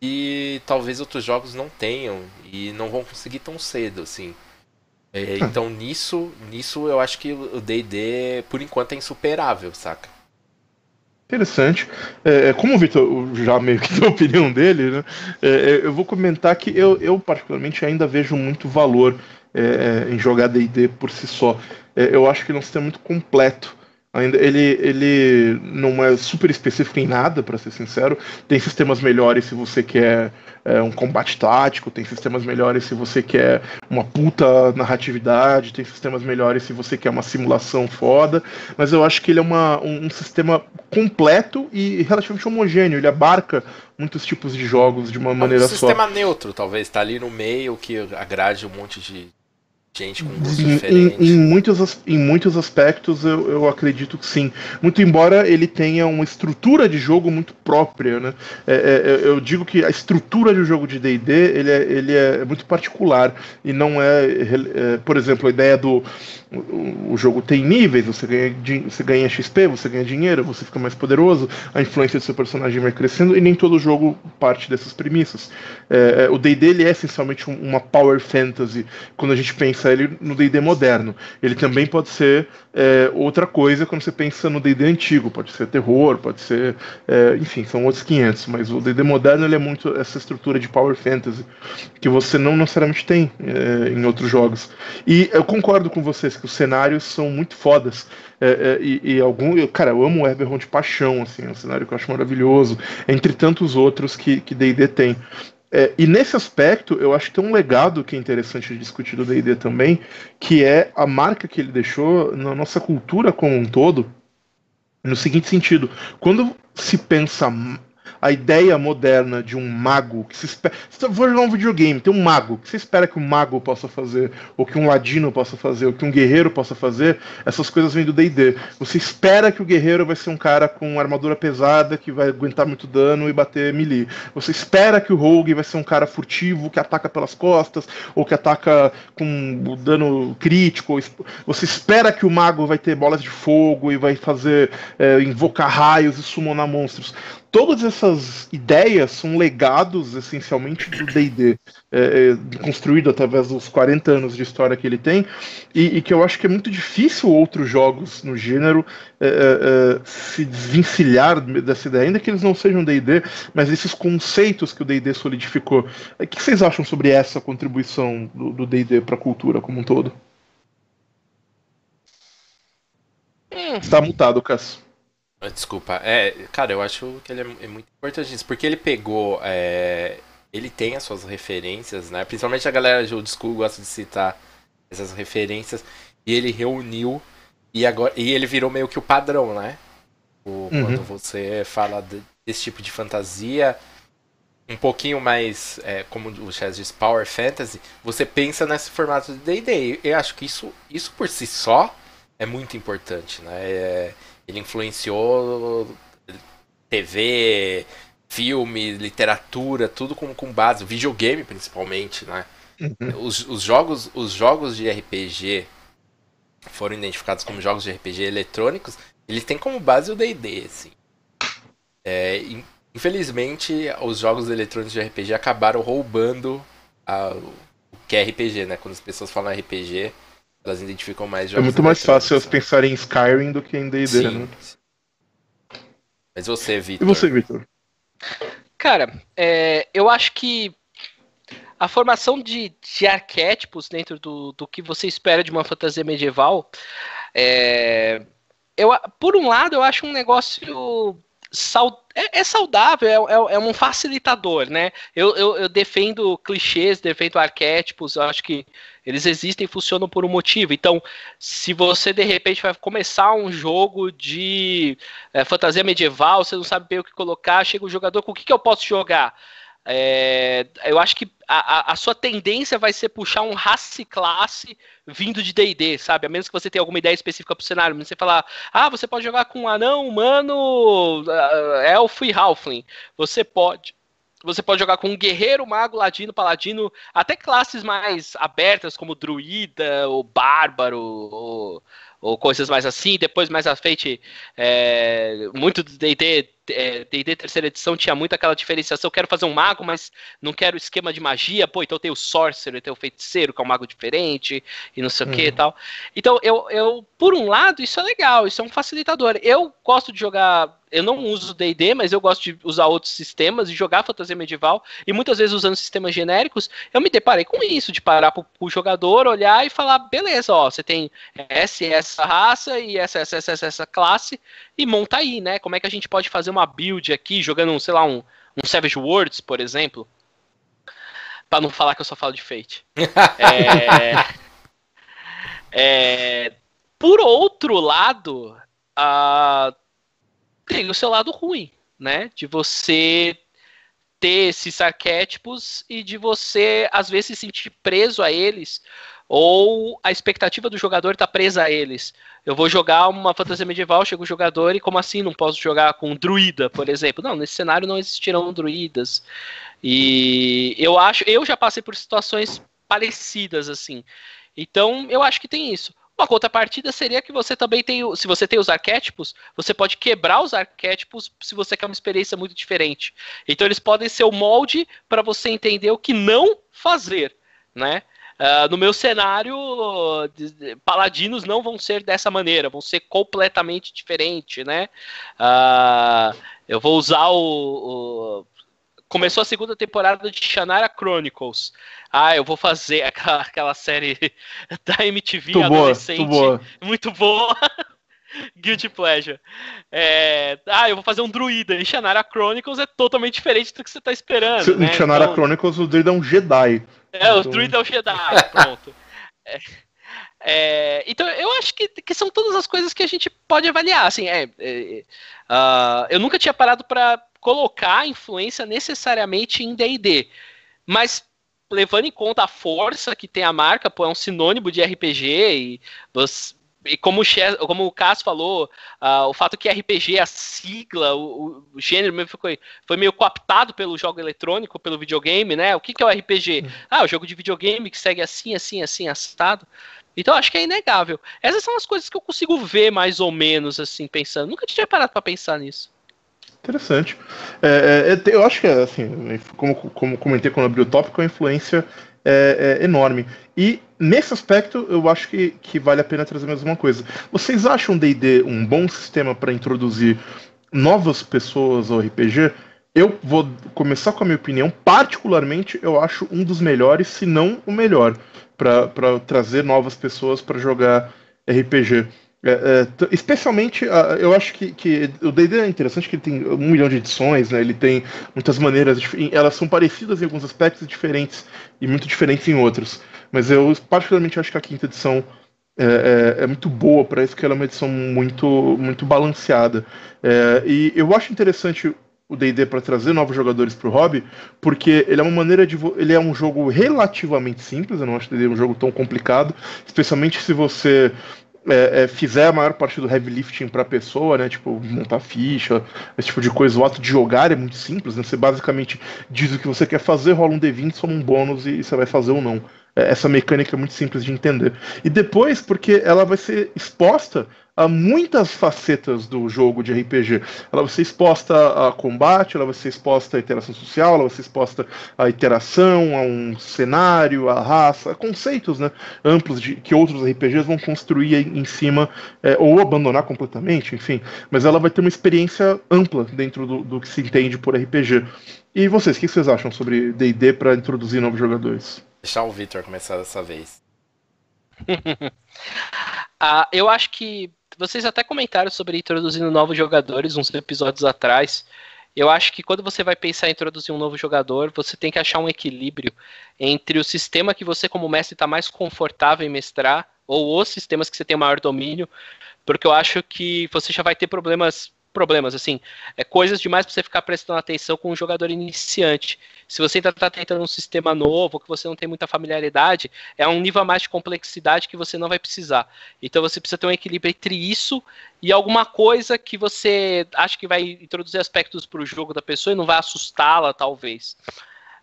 Speaker 1: e talvez outros jogos não tenham e não vão conseguir tão cedo, assim. É, então nisso, nisso eu acho que o D&D por enquanto é insuperável, saca?
Speaker 3: Interessante. É, é como o Vitor já meio que deu a opinião dele, né? É, é, eu vou comentar que eu, eu particularmente ainda vejo muito valor é, em jogar D&D por si só. eu acho que é um sistema muito completo Ainda ele, ele não é super específico em nada, para ser sincero. Tem sistemas melhores se você quer é, um combate tático, tem sistemas melhores se você quer uma puta narratividade, tem sistemas melhores se você quer uma simulação foda. Mas eu acho que ele é uma, um, um sistema completo e relativamente homogêneo. Ele abarca muitos tipos de jogos de uma maneira só.
Speaker 1: Um sistema neutro, talvez, tá ali no meio que agrade um monte de gente com gostos em.
Speaker 3: Em, em, muitos, em muitos aspectos eu, eu acredito que sim. Muito embora ele tenha uma estrutura de jogo muito própria, né? É, é, eu digo que a estrutura de um jogo de D&D ele é, ele é muito particular e não é, é por exemplo, a ideia do o, jogo tem níveis, você ganha, você ganha XP, você ganha dinheiro, você fica mais poderoso, a influência do seu personagem vai crescendo e nem todo jogo parte dessas premissas. É, é o D&D ele é essencialmente uma power fantasy quando a gente pensa ele no D&D moderno. Ele também pode ser é, outra coisa quando você pensa no D&D antigo, pode ser terror, pode ser, é, enfim, são outros 500, mas o D&D moderno ele é muito essa estrutura de power fantasy que você não necessariamente tem é, em outros jogos. E eu concordo com vocês que os cenários são muito fodas. É, é, e, e, algum. Eu, cara, eu amo o Eberron de paixão, assim, é um cenário que eu acho maravilhoso, entre tantos outros que DD tem. É, e nesse aspecto, eu acho que tem um legado que é interessante discutir do DD também, que é a marca que ele deixou na nossa cultura como um todo, no seguinte sentido: quando se pensa a ideia moderna de um mago que se espera. Vou jogar um videogame, tem um mago, que você espera que um mago possa fazer, ou que um ladino possa fazer, ou que um guerreiro possa fazer, essas coisas vêm do DD. Você espera que o guerreiro vai ser um cara com armadura pesada, que vai aguentar muito dano e bater melee. Você espera que o rogue vai ser um cara furtivo, que ataca pelas costas, ou que ataca com dano crítico. Você espera que o mago vai ter bolas de fogo e vai fazer. É, invocar raios e summonar monstros todas essas ideias são legados essencialmente do D&D, é, é, construído através dos 40 anos de história que ele tem, e, e que eu acho que é muito difícil outros jogos no gênero é, é, é se desvencilhar dessa ideia, ainda que eles não sejam D&D, mas esses conceitos que o D&D solidificou. O que vocês acham sobre essa contribuição do D&D para a cultura como um todo? Está mutado, Cass.
Speaker 1: Ah, desculpa. É, cara, eu acho que ele é, é muito importante isso, porque ele pegou. É, ele tem as suas referências, né? Principalmente a galera de old school gosta de citar essas referências. E ele reuniu e agora e ele virou meio que o padrão, né? O, uhum. Quando você fala de, desse tipo de fantasia, um pouquinho mais, é, como o Chess diz, Power Fantasy, você pensa nesse formato de D&D. Eu acho que isso, isso por si só é muito importante, né? É, ele influenciou TV, filme, literatura, tudo com, com base, videogame principalmente, né? Uhum. Os, os, jogos, os jogos de RPG foram identificados como jogos de RPG eletrônicos, eles têm como base o D&D, assim. É, infelizmente, os jogos eletrônicos de RPG acabaram roubando a, o que é RPG, né? Quando as pessoas falam RPG, elas identificam mais
Speaker 3: jogos. É muito mais fácil elas pensarem em Skyrim do que em D&D, né?
Speaker 1: Mas você, Vitor?
Speaker 3: E você, Vitor?
Speaker 2: Cara, é, eu acho que a formação de, de arquétipos dentro do, do que você espera de uma fantasia medieval, é, eu, por um lado, eu acho um negócio é, é, saudável, é, é, é, um facilitador, né? Eu, eu, eu, defendo clichês, defendo arquétipos, eu acho que eles existem e funcionam por um motivo. Então, se você de repente vai começar um jogo de é, fantasia medieval, você não sabe bem o que colocar, chega o jogador, com o que, que eu posso jogar? É, eu acho que a, a, sua tendência vai ser puxar um race classe vindo de D&D, sabe? A menos que você tenha alguma ideia específica pro cenário. Você falar, ah, você pode jogar com um anão, humano, uh, elfo e halfling. Você pode. Você pode jogar com um guerreiro, mago, ladino, paladino, até classes mais abertas, como druida, ou bárbaro, ou, ou coisas mais assim. Depois, mais à frente, é, muito do D&D D&D é, terceira edição tinha muito aquela diferenciação, eu quero fazer um mago, mas não quero esquema de magia, pô, então tem o sorcerer, tem o feiticeiro, que é um mago diferente, e não sei uhum. o que e tal. Então, eu, eu, por um lado, isso é legal, isso é um facilitador. Eu gosto de jogar, eu não uso D&D, mas eu gosto de usar outros sistemas e jogar fantasia medieval, e muitas vezes usando sistemas genéricos, eu me deparei com isso, de parar pro, pro jogador, olhar e falar, beleza, ó, você tem essa essa raça, e essa, essa, essa, essa classe, e monta aí, né, como é que a gente pode fazer uma build aqui, jogando, sei lá, um, um Savage Worlds, por exemplo. Pra não falar que eu só falo de Fate. é, é, por outro lado, uh, tem o seu lado ruim, né? De você ter esses arquétipos e de você, às vezes, se sentir preso a eles ou a expectativa do jogador está presa a eles. Eu vou jogar uma fantasia medieval, chega o jogador e como assim não posso jogar com um druida, por exemplo? Não, nesse cenário não existirão druidas. E eu acho, eu já passei por situações parecidas assim. Então, eu acho que tem isso. Uma contrapartida seria que você também tem, se você tem os arquétipos, você pode quebrar os arquétipos se você quer uma experiência muito diferente. Então eles podem ser o molde para você entender o que não fazer, né? Uh, no meu cenário, paladinos não vão ser dessa maneira, vão ser completamente diferente, né? Uh, eu vou usar o, o, Começou a segunda temporada de Shannara Chronicles. Ah, eu vou fazer aquela, aquela série da MTV
Speaker 3: muito adolescente. Boa, muito boa.
Speaker 2: Guilty Pleasure. É... Ah, eu vou fazer um druida. Em Shannara Chronicles é totalmente diferente do que você está esperando.
Speaker 3: Em né? Shannara então... Chronicles o druida é um Jedi.
Speaker 2: É, o druida é o Jedi, pronto. É, é, então eu acho que, que são todas as coisas que a gente pode avaliar. Assim, é, é uh, eu nunca tinha parado para colocar influência necessariamente em D&D. Mas levando em conta a força que tem a marca, pô, é um sinônimo de RPG e você, e como o, Chess, como o Cass falou, uh, o fato que RPG, a sigla, o, o gênero foi, foi meio cooptado pelo jogo eletrônico, pelo videogame, né? O que, que é o RPG? Ah, o jogo de videogame que segue assim, assim, assim, assado. Então acho que é inegável. Essas são as coisas que eu consigo ver mais ou menos, assim, pensando. Nunca tinha parado para pensar nisso.
Speaker 3: Interessante. É, é, eu acho que, assim, como, como comentei quando abri o tópico, a influência é, é, enorme. E nesse aspecto, eu acho que, que vale a pena trazer mais uma coisa. Vocês acham D&D um bom sistema para introduzir novas pessoas ao RPG? Eu vou começar com a minha opinião. Particularmente, eu acho um dos melhores, se não o melhor, para trazer novas pessoas para jogar RPG. É, é, especialmente, eu acho que, que o D&D é interessante que ele tem um milhão de edições, né? Ele tem muitas maneiras, elas são parecidas em alguns aspectos diferentes e muito diferentes em outros. Mas eu particularmente acho que a quinta edição é, é, é muito boa para isso, que ela é uma edição muito, muito balanceada. É, e eu acho interessante o D&D para trazer novos jogadores para o hobby, porque ele é uma maneira de ele é um jogo relativamente simples. Eu não acho é um jogo tão complicado, especialmente se você é, é, fizer a maior parte do heavy lifting para a pessoa, né, tipo montar ficha, esse tipo de coisa, o ato de jogar é muito simples, né, você basicamente diz o que você quer fazer, rola um D20, soma um bônus e, e você vai fazer ou não. Essa mecânica é muito simples de entender. E depois, porque ela vai ser exposta a muitas facetas do jogo de RPG. Ela vai ser exposta a combate, ela vai ser exposta à interação social, ela vai ser exposta à interação, a um cenário, a raça, a conceitos né, amplos de, que outros RPGs vão construir em cima é, ou abandonar completamente, enfim. Mas ela vai ter uma experiência ampla dentro do, do que se entende por RPG. E vocês, o que vocês acham sobre D&D para introduzir novos jogadores?
Speaker 1: Deixar o Victor começar dessa vez.
Speaker 2: ah, eu acho que vocês até comentaram sobre introduzindo novos jogadores uns episódios atrás. Eu acho que quando você vai pensar em introduzir um novo jogador, você tem que achar um equilíbrio entre o sistema que você, como mestre, está mais confortável em mestrar, ou os sistemas que você tem maior domínio, porque eu acho que você já vai ter problemas problemas, assim, é coisas demais para você ficar prestando atenção com um jogador iniciante. Se você ainda está tentando um sistema novo, que você não tem muita familiaridade, é um nível a mais de complexidade que você não vai precisar. Então você precisa ter um equilíbrio entre isso e alguma coisa que você acha que vai introduzir aspectos para o jogo da pessoa e não vai assustá-la, talvez.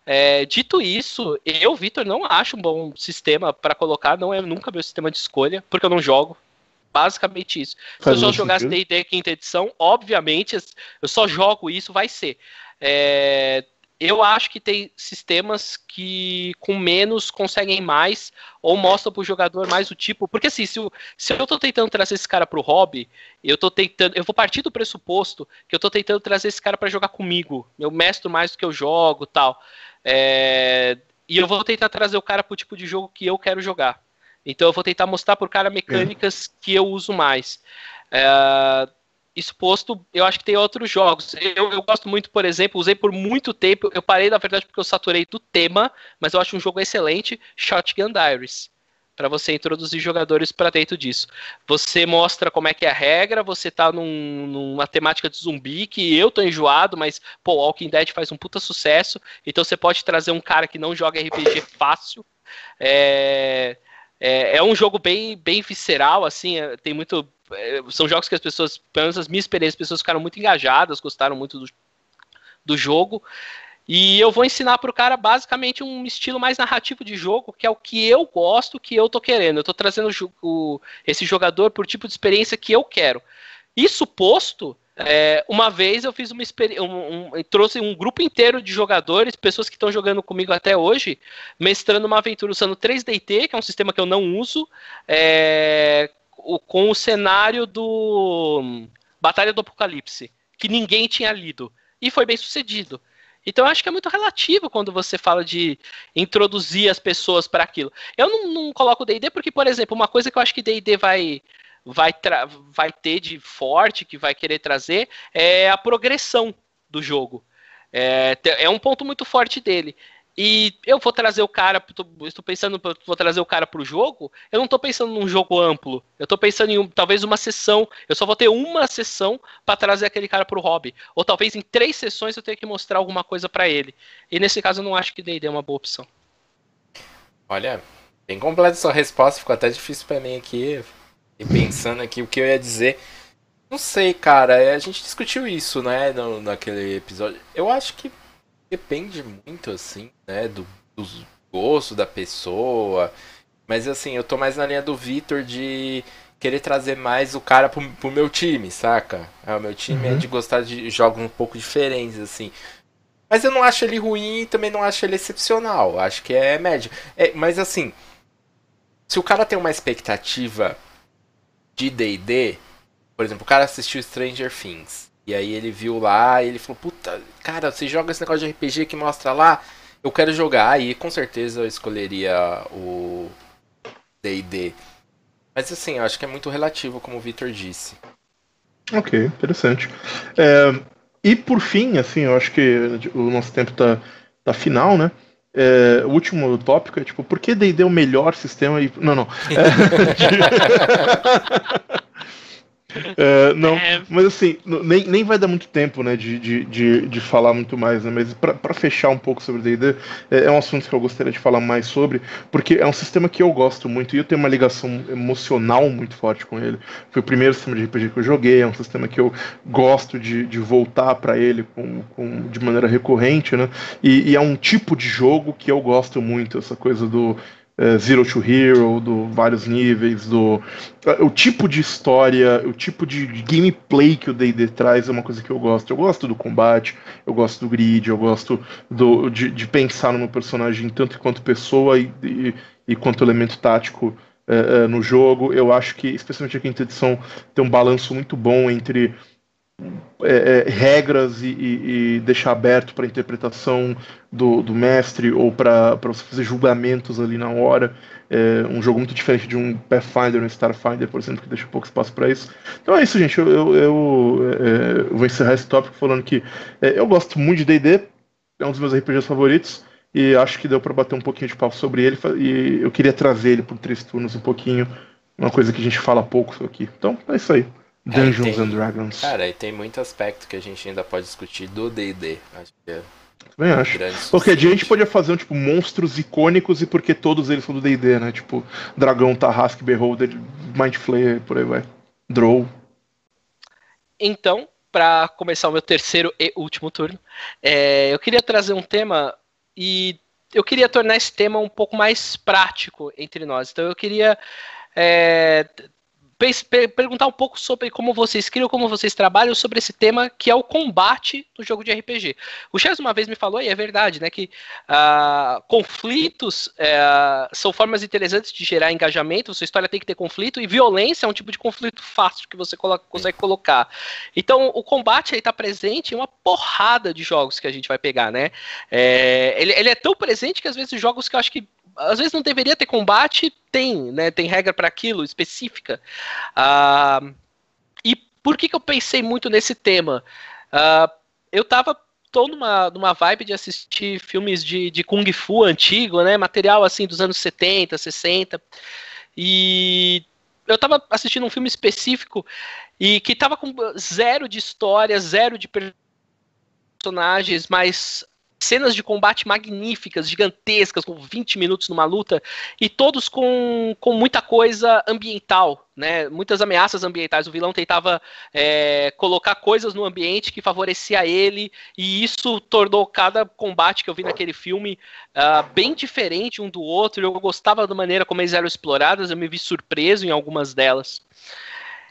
Speaker 2: É, dito isso, eu, Vitor, não acho um bom sistema para colocar, não é nunca meu sistema de escolha, porque eu não jogo, Basicamente isso. Se eu só jogasse D&D quinta edição, obviamente, eu só jogo isso, vai ser. É, eu acho que tem sistemas que com menos conseguem mais ou mostram pro jogador mais o tipo. Porque assim, se eu, se eu tô tentando trazer esse cara pro hobby, eu tô tentando. Eu vou partir do pressuposto que eu tô tentando trazer esse cara para jogar comigo. Eu mestro mais do que eu jogo tal. É, e eu vou tentar trazer o cara pro tipo de jogo que eu quero jogar. Então eu vou tentar mostrar por cara mecânicas é. que eu uso mais. É, isso posto, eu acho que tem outros jogos. Eu, eu, gosto muito, por exemplo, usei por muito tempo. Eu parei, na verdade, porque eu saturei do tema, mas eu acho um jogo excelente, Shotgun Diaries. Para você introduzir jogadores para dentro disso. Você mostra como é que é a regra, você tá num, numa temática de zumbi que eu tô enjoado, mas, pô, Walking Dead faz um puta sucesso. Então você pode trazer um cara que não joga RPG fácil. É, é, é um jogo bem, bem visceral, assim, é, tem muito. É, são jogos que as pessoas, pelo menos as minhas experiências, as pessoas ficaram muito engajadas, gostaram muito do, do jogo. E eu vou ensinar para o cara basicamente um estilo mais narrativo de jogo, que é o que eu gosto, que eu tô querendo. Eu tô trazendo o, esse jogador por tipo de experiência que eu quero. Isso posto, é, uma vez eu fiz uma experiência, um, um, trouxe um grupo inteiro de jogadores, pessoas que estão jogando comigo até hoje, mestrando uma aventura usando 3DT, que é um sistema que eu não uso, é, com o cenário do Batalha do Apocalipse, que ninguém tinha lido. E foi bem sucedido. Então eu acho que é muito relativo quando você fala de introduzir as pessoas para aquilo. Eu não, não coloco D&D porque, por exemplo, uma coisa que eu acho que D&D vai vai, vai ter de forte, que vai querer trazer, é a progressão do jogo. É, é um ponto muito forte dele. e eu vou trazer o cara, estou pensando, vou trazer o cara para o jogo, eu não estou pensando num jogo amplo, eu estou pensando em talvez uma sessão, eu só vou ter uma sessão para trazer aquele cara para o hobby, ou talvez em três sessões eu tenha que mostrar alguma coisa para ele. E nesse caso eu não acho que D&D é uma boa opção.
Speaker 1: Olha, bem completa sua resposta, ficou até difícil para mim aqui, e pensando aqui o que eu ia dizer. Não sei, cara, a gente discutiu isso, né, no, naquele episódio. Eu acho que depende muito, assim, né, do, do gosto da pessoa. Mas, assim, eu tô mais na linha do Vitor de querer trazer mais o cara pro, pro meu time, saca? É, o meu time é uhum. é de gostar de jogos um pouco diferentes, assim. Mas eu não acho ele ruim e também não acho ele excepcional. Acho que é médio. É, mas, assim, se o cara tem uma expectativa de D&D, por exemplo, o cara assistiu Stranger Things. E aí ele viu lá e ele falou, puta, cara, você joga esse negócio de RPG que mostra lá, eu quero jogar. Aí com certeza eu escolheria o D&D. Mas assim, eu acho que é muito relativo, como o Victor disse.
Speaker 3: Ok, interessante. É, e por fim, assim, eu acho que o nosso tempo tá, tá final, né? É, o último tópico é tipo, por que D&D é o melhor sistema? E... Não, não. É... É, não, é... mas assim, nem, nem vai dar muito tempo, né, de, de, de, de falar muito mais, né, mas para fechar um pouco sobre D&D, é, é, um assunto que eu gostaria de falar mais sobre, porque é um sistema que eu gosto muito e eu tenho uma ligação emocional muito forte com ele. Foi o primeiro sistema de RPG que eu joguei, é um sistema que eu gosto de, de voltar para ele com, com, de maneira recorrente, né, e, e é um tipo de jogo que eu gosto muito, essa coisa do é, Zero to Hero, do vários níveis, do é, o tipo de história, o tipo de gameplay que o D&D traz é uma coisa que eu gosto. Eu gosto do combate, eu gosto do grid, eu gosto do, de, de pensar no meu personagem tanto quanto pessoa e, e, e quanto elemento tático é, no jogo. Eu acho que, especialmente a quinta edição, tem um balanço muito bom entre é, é, regras e, e, e, deixar aberto para interpretação do, do mestre ou para você fazer julgamentos ali na hora. É um jogo muito diferente de um Pathfinder, um Starfinder, por exemplo, que deixa pouco espaço para isso. Então é isso, gente. Eu, eu, eu, é, eu vou encerrar esse tópico falando que é, eu gosto muito de D&D, é um dos meus RPGs favoritos e acho que deu para bater um pouquinho de papo sobre ele e eu queria trazer ele por três turnos um pouquinho, uma coisa que a gente fala pouco aqui. Então é isso aí. Dungeons tem, and Dragons.
Speaker 1: Cara, e tem muito aspecto que a gente ainda pode discutir do D&D. Acho que é
Speaker 3: também acho. Dia a gente podia fazer um tipo monstros icônicos e porque todos eles são do D&D, né? Tipo Dragão, Tarrasque, Beholder, Mind Flayer, por aí vai. Drow.
Speaker 2: Então, para começar o meu terceiro e último turno, é, eu queria trazer um tema e eu queria tornar esse tema um pouco mais prático entre nós. Então eu queria é, perguntar um pouco sobre como vocês criam, como vocês trabalham sobre esse tema que é o combate no jogo de RPG. O Chess uma vez me falou, e é verdade, né, que uh, conflitos uh, são formas interessantes de gerar engajamento, sua história tem que ter conflito, e violência é um tipo de conflito fácil que você coloca, consegue colocar. Então, o combate aí está presente em uma porrada de jogos que a gente vai pegar, né? É, ele, ele é tão presente que às vezes jogos que eu acho que às vezes não deveria ter combate, tem, né? Tem regra para aquilo específica. Uh, e por que, que eu pensei muito nesse tema? Uh, eu tava tô numa, numa vibe de assistir filmes de, de Kung Fu antigo, né? Material assim dos anos 70, 60. E eu tava assistindo um filme específico e que tava com zero de história, zero de personagens, mas cenas de combate magníficas, gigantescas, com 20 minutos numa luta, e todos com, com muita coisa ambiental, né? Muitas ameaças ambientais. O vilão tentava é, colocar coisas no ambiente que favorecia ele, e isso tornou cada combate que eu vi naquele filme uh, bem diferente um do outro. Eu gostava da maneira como eles eram explorados, eu me vi surpreso em algumas delas.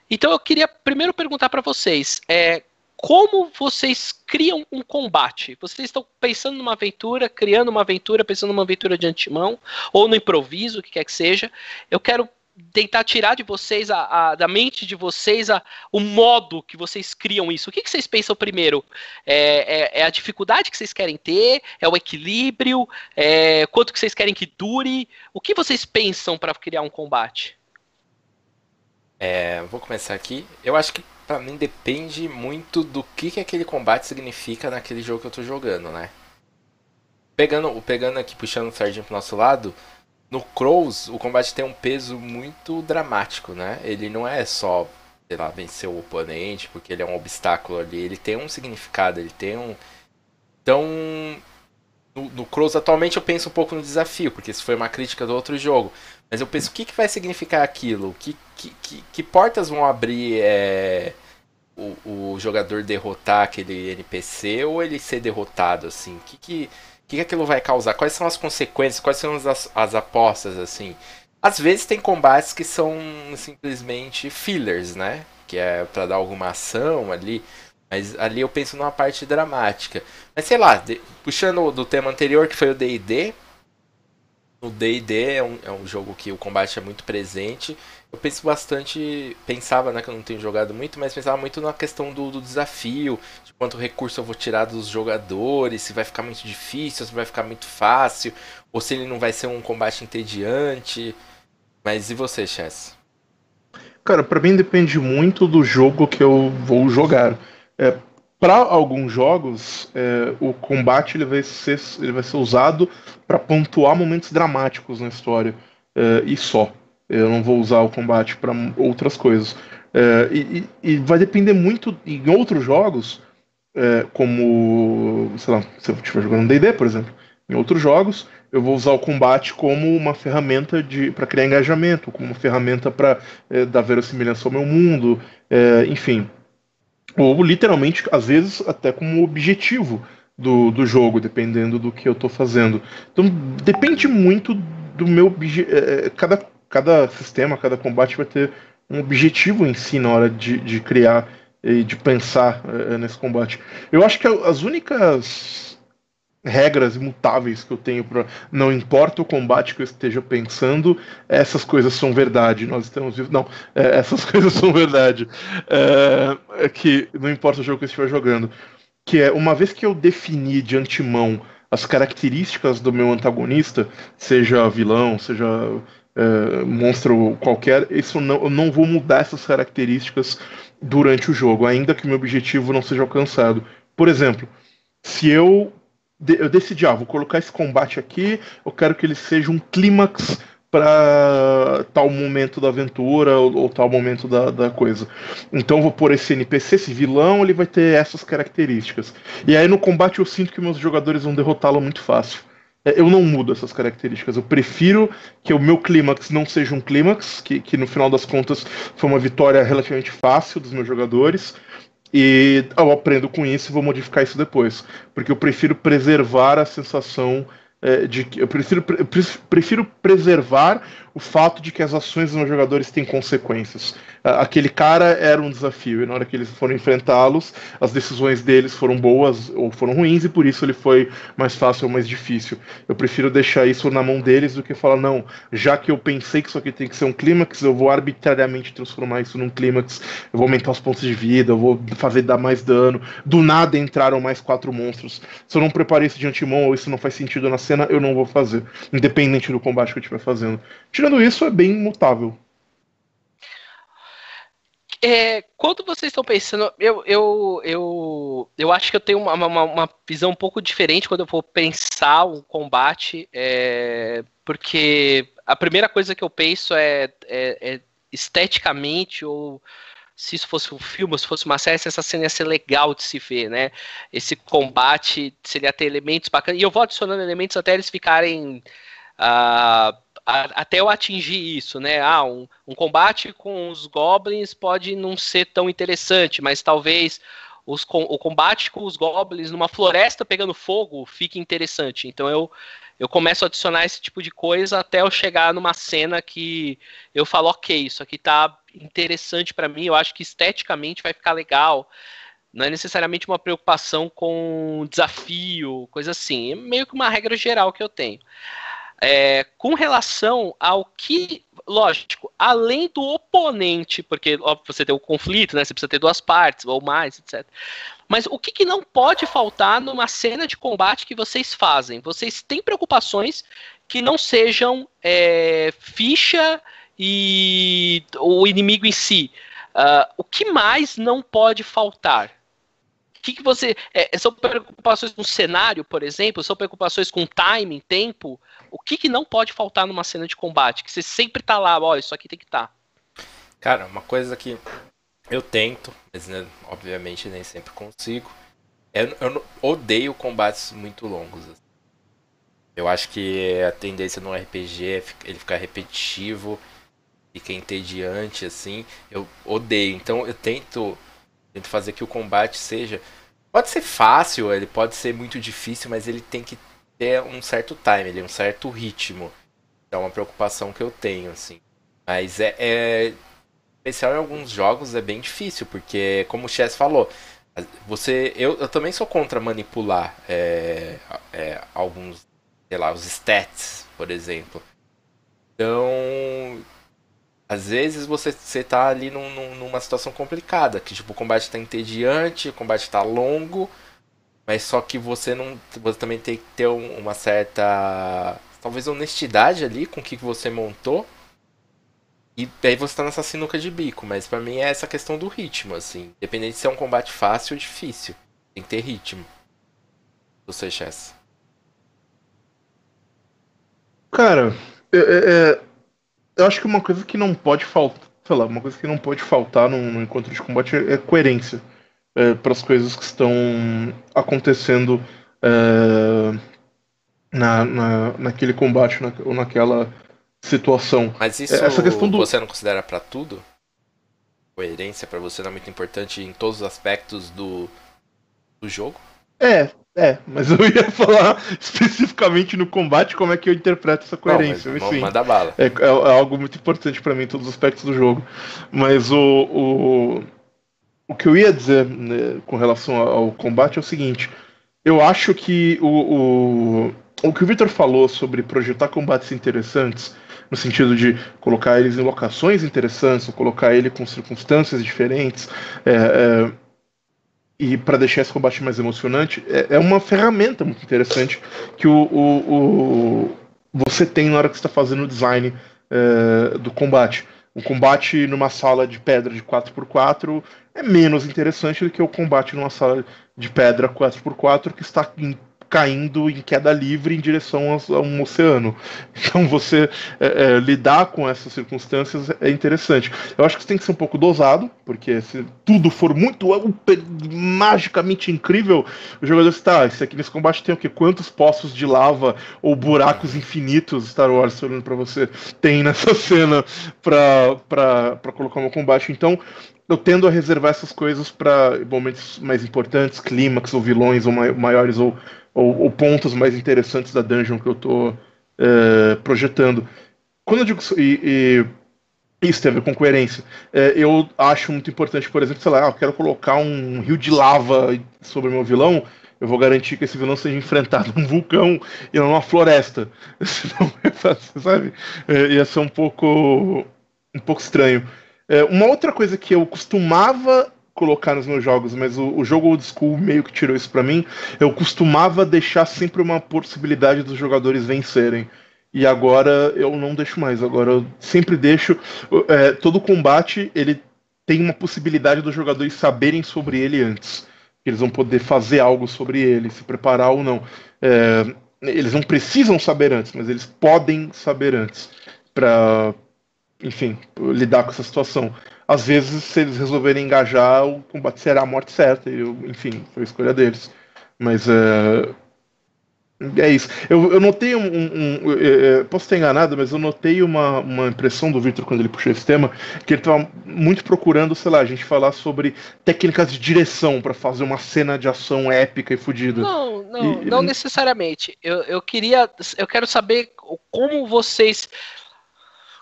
Speaker 2: Então eu queria primeiro perguntar para vocês, é, como vocês criam um combate? Vocês estão pensando numa aventura, criando uma aventura, pensando numa aventura de antemão, ou no improviso, o que quer que seja. Eu quero tentar tirar de vocês, a, a, da mente de vocês, a, o modo que vocês criam isso. O que, que vocês pensam primeiro? É, é, é, a dificuldade que vocês querem ter? É o equilíbrio? É, quanto que vocês querem que dure? O que vocês pensam para criar um combate?
Speaker 1: É, vou começar aqui. Eu acho que para mim depende muito do que, que aquele combate significa naquele jogo que eu tô jogando, né? pegando, pegando aqui, puxando o Sardinha pro nosso lado, no Crows o combate tem um peso muito dramático, né? Ele não é só, sei lá, vencer o oponente, porque ele é um obstáculo ali. Ele tem um significado, ele tem um. Então. No, no Crows atualmente eu penso um pouco no desafio, porque isso foi uma crítica do outro jogo. Mas eu penso, o que, que vai significar aquilo? Que, que, que, que portas vão abrir é, o, o jogador derrotar aquele NPC ou ele ser derrotado, assim? O que, que, que, aquilo vai causar? Quais são as consequências? Quais são as, as apostas, assim? Às vezes tem combates que são simplesmente fillers, né? Que é para dar alguma ação ali. Mas ali eu penso numa parte dramática. Mas sei lá, de, puxando do tema anterior, que foi o DD, no D&D é um, é um jogo que o combate é muito presente. Eu penso bastante, pensava, né, que eu não tenho jogado muito, mas pensava muito na questão do, do, desafio, de quanto recurso eu vou tirar dos jogadores, se vai ficar muito difícil, se vai ficar muito fácil, ou se ele não vai ser um combate entediante. Mas e você, Chess?
Speaker 3: Cara, para mim depende muito do jogo que eu vou jogar. É, para alguns jogos, é, o combate ele vai ser, ele vai ser usado para pontuar momentos dramáticos na história é, e só. Eu não vou usar o combate para outras coisas. É, e, e, vai depender muito em outros jogos, é, como sei lá, se eu estiver jogando D&D, por exemplo, em outros jogos eu vou usar o combate como uma ferramenta para criar engajamento, como uma ferramenta para é, dar verossimilhança ao meu mundo, é, enfim ou literalmente, às vezes, até como objetivo do, do jogo, dependendo do que eu estou fazendo. Então, depende muito do meu. É, é, cada, cada sistema, cada combate vai ter um objetivo em si na hora de, de criar e de pensar é, nesse combate. Eu acho que as únicas regras imutáveis que eu tenho para não importa o combate que eu esteja pensando, essas coisas são verdade. Nós estamos não, é, essas coisas são verdade. É, é, que não importa o jogo que eu estiver jogando, que é uma vez que eu defini de antemão as características do meu antagonista, seja vilão, seja é, monstro qualquer, isso não, eu não vou mudar essas características durante o jogo, ainda que meu objetivo não seja alcançado. Por exemplo, se eu eu decidi, ah, vou colocar esse combate aqui, eu quero que ele seja um clímax para tal momento da aventura ou, ou tal momento da, da, coisa. Então vou pôr esse NPC, esse vilão, ele vai ter essas características. E aí no combate eu sinto que meus jogadores vão derrotá-lo muito fácil. É, eu não mudo essas características. Eu prefiro que o meu clímax não seja um clímax, que, que no final das contas foi uma vitória relativamente fácil dos meus jogadores e eu aprendo com isso e vou modificar isso depois. Porque eu prefiro preservar a sensação é, de que. Eu prefiro, prefiro preservar o fato de que as ações dos meus jogadores têm consequências. Aquele cara era um desafio, e na hora que eles foram enfrentá-los, as decisões deles foram boas ou foram ruins, e por isso ele foi mais fácil ou mais difícil. Eu prefiro deixar isso na mão deles do que falar, não, já que eu pensei que isso aqui tem que ser um clímax, eu vou arbitrariamente transformar isso num clímax, eu vou aumentar os pontos de vida, eu vou fazer dar mais dano. Do nada entraram mais quatro monstros. Se eu não preparei isso de antemão ou isso não faz sentido na cena, eu não vou fazer, independente do combate que eu estiver fazendo. Tirando isso, é bem mutável.
Speaker 2: É, quando vocês estão pensando, eu, eu, eu, eu acho que eu tenho uma, uma, uma visão um pouco diferente quando eu vou pensar um combate, é, porque a primeira coisa que eu penso é, é, é, esteticamente ou se isso fosse um filme, se fosse uma série, essa cena ia ser legal de se ver, né? Esse combate, seria ter elementos bacanas. E eu vou adicionando elementos até eles ficarem. Uh, até eu atingir isso, né? Ah, um, um, combate com os goblins pode não ser tão interessante, mas talvez os, o combate com os goblins numa floresta pegando fogo fique interessante. Então eu, eu começo a adicionar esse tipo de coisa até eu chegar numa cena que eu falo, ok, isso aqui tá interessante para mim, eu acho que esteticamente vai ficar legal. Não é necessariamente uma preocupação com desafio, coisa assim. É meio que uma regra geral que eu tenho. É, com relação ao que, lógico, além do oponente, porque óbvio, você tem o conflito, né? Você precisa ter duas partes ou mais, etc. Mas o que, que não pode faltar numa cena de combate que vocês fazem? Vocês têm preocupações que não sejam é, ficha e o inimigo em si. Uh, o que mais não pode faltar? que, que você. É, são preocupações com cenário, por exemplo? São preocupações com timing, tempo? O que, que não pode faltar numa cena de combate? Que você sempre tá lá, ó, isso aqui tem que estar. Tá.
Speaker 1: Cara, uma coisa que eu tento, mas né, obviamente nem sempre consigo. Eu, eu odeio combates muito longos. Assim. Eu acho que a tendência no RPG é ele ficar repetitivo, fica entediante, assim. Eu odeio. Então eu tento, tento fazer que o combate seja. Pode ser fácil, ele pode ser muito difícil, mas ele tem que ter um certo time, um certo ritmo. É uma preocupação que eu tenho, assim. Mas é, é especial em alguns jogos é bem difícil, porque como o Chess falou, você eu, eu também sou contra manipular é, é, alguns sei lá, os stats, por exemplo. Então, às vezes você, você tá ali num, numa situação complicada, que tipo, o combate está entediante, o combate está longo, mas só que você não. Você também tem que ter uma certa. talvez honestidade ali com o que você montou. E aí você tá nessa sinuca de bico, mas para mim é essa questão do ritmo, assim. Independente se é um combate fácil ou difícil. Tem que ter ritmo. Você, Chess.
Speaker 3: Cara, é, é, eu acho que uma coisa que não pode faltar, sei lá, uma coisa que não pode faltar num, num encontro de combate é coerência é, para as coisas que estão acontecendo é, na, na, naquele combate na, ou naquela situação.
Speaker 1: Mas isso Essa questão do... você não considera para tudo? Coerência para você não é muito importante em todos os aspectos do, do jogo?
Speaker 3: É, é, mas eu ia falar especificamente no combate como é que eu interpreto essa coerência. Não, Enfim,
Speaker 1: manda bala.
Speaker 3: É, é, é, algo muito importante para mim em todos os aspectos do jogo. Mas o, o, o que eu ia dizer né, com relação ao combate é o seguinte: eu acho que o, o, o que o Victor falou sobre projetar combates interessantes, no sentido de colocar eles em locações interessantes, ou colocar ele com circunstâncias diferentes, é, é e para deixar esse combate mais emocionante, é, é, uma ferramenta muito interessante que o, o, o, você tem na hora que está fazendo o design é, do combate. O combate numa sala de pedra de 4x4 é menos interessante do que o combate numa sala de pedra 4x4 que está em caindo em queda livre em direção a, um oceano. Então você é, é, lidar com essas circunstâncias é interessante. Eu acho que tem que ser um pouco dosado, porque se tudo for muito magicamente incrível, o jogador está, esse aqui nesse combate tem o quê? Quantos poços de lava ou buracos infinitos Star Wars olhando para você tem nessa cena para colocar no combate? Então eu tendo a reservar essas coisas para momentos mais importantes, clímax ou vilões ou maiores ou ou, ou, pontos mais interessantes da dungeon que eu estou é, projetando. Quando eu digo e, e isso tem a ver com coerência. É, eu acho muito importante, por exemplo, sei lá, eu quero colocar um rio de lava sobre meu vilão. Eu vou garantir que esse vilão seja enfrentado num vulcão e não numa floresta. Senão, sabe? É, ia ser um pouco, um pouco estranho. É, uma outra coisa que eu costumava colocar nos meus jogos, mas o, o jogo old school meio que tirou isso para mim. Eu costumava deixar sempre uma possibilidade dos jogadores vencerem. E agora eu não deixo mais. Agora eu sempre deixo. É, todo combate ele tem uma possibilidade dos jogadores saberem sobre ele antes. Eles vão poder fazer algo sobre ele, se preparar ou não. É, eles não precisam saber antes, mas eles podem saber antes para, enfim, lidar com essa situação às vezes, se eles resolverem engajar, o combate será a morte certa. E, enfim, foi a escolha deles. Mas é. É isso. Eu, eu notei um. um, um é, posso estar enganado, mas eu notei uma, uma impressão do Victor quando ele puxou esse tema, que ele estava muito procurando, sei lá, a gente falar sobre técnicas de direção para fazer uma cena de ação épica e fodida.
Speaker 2: Não, não, e, não necessariamente. Eu, eu queria. Eu quero saber como vocês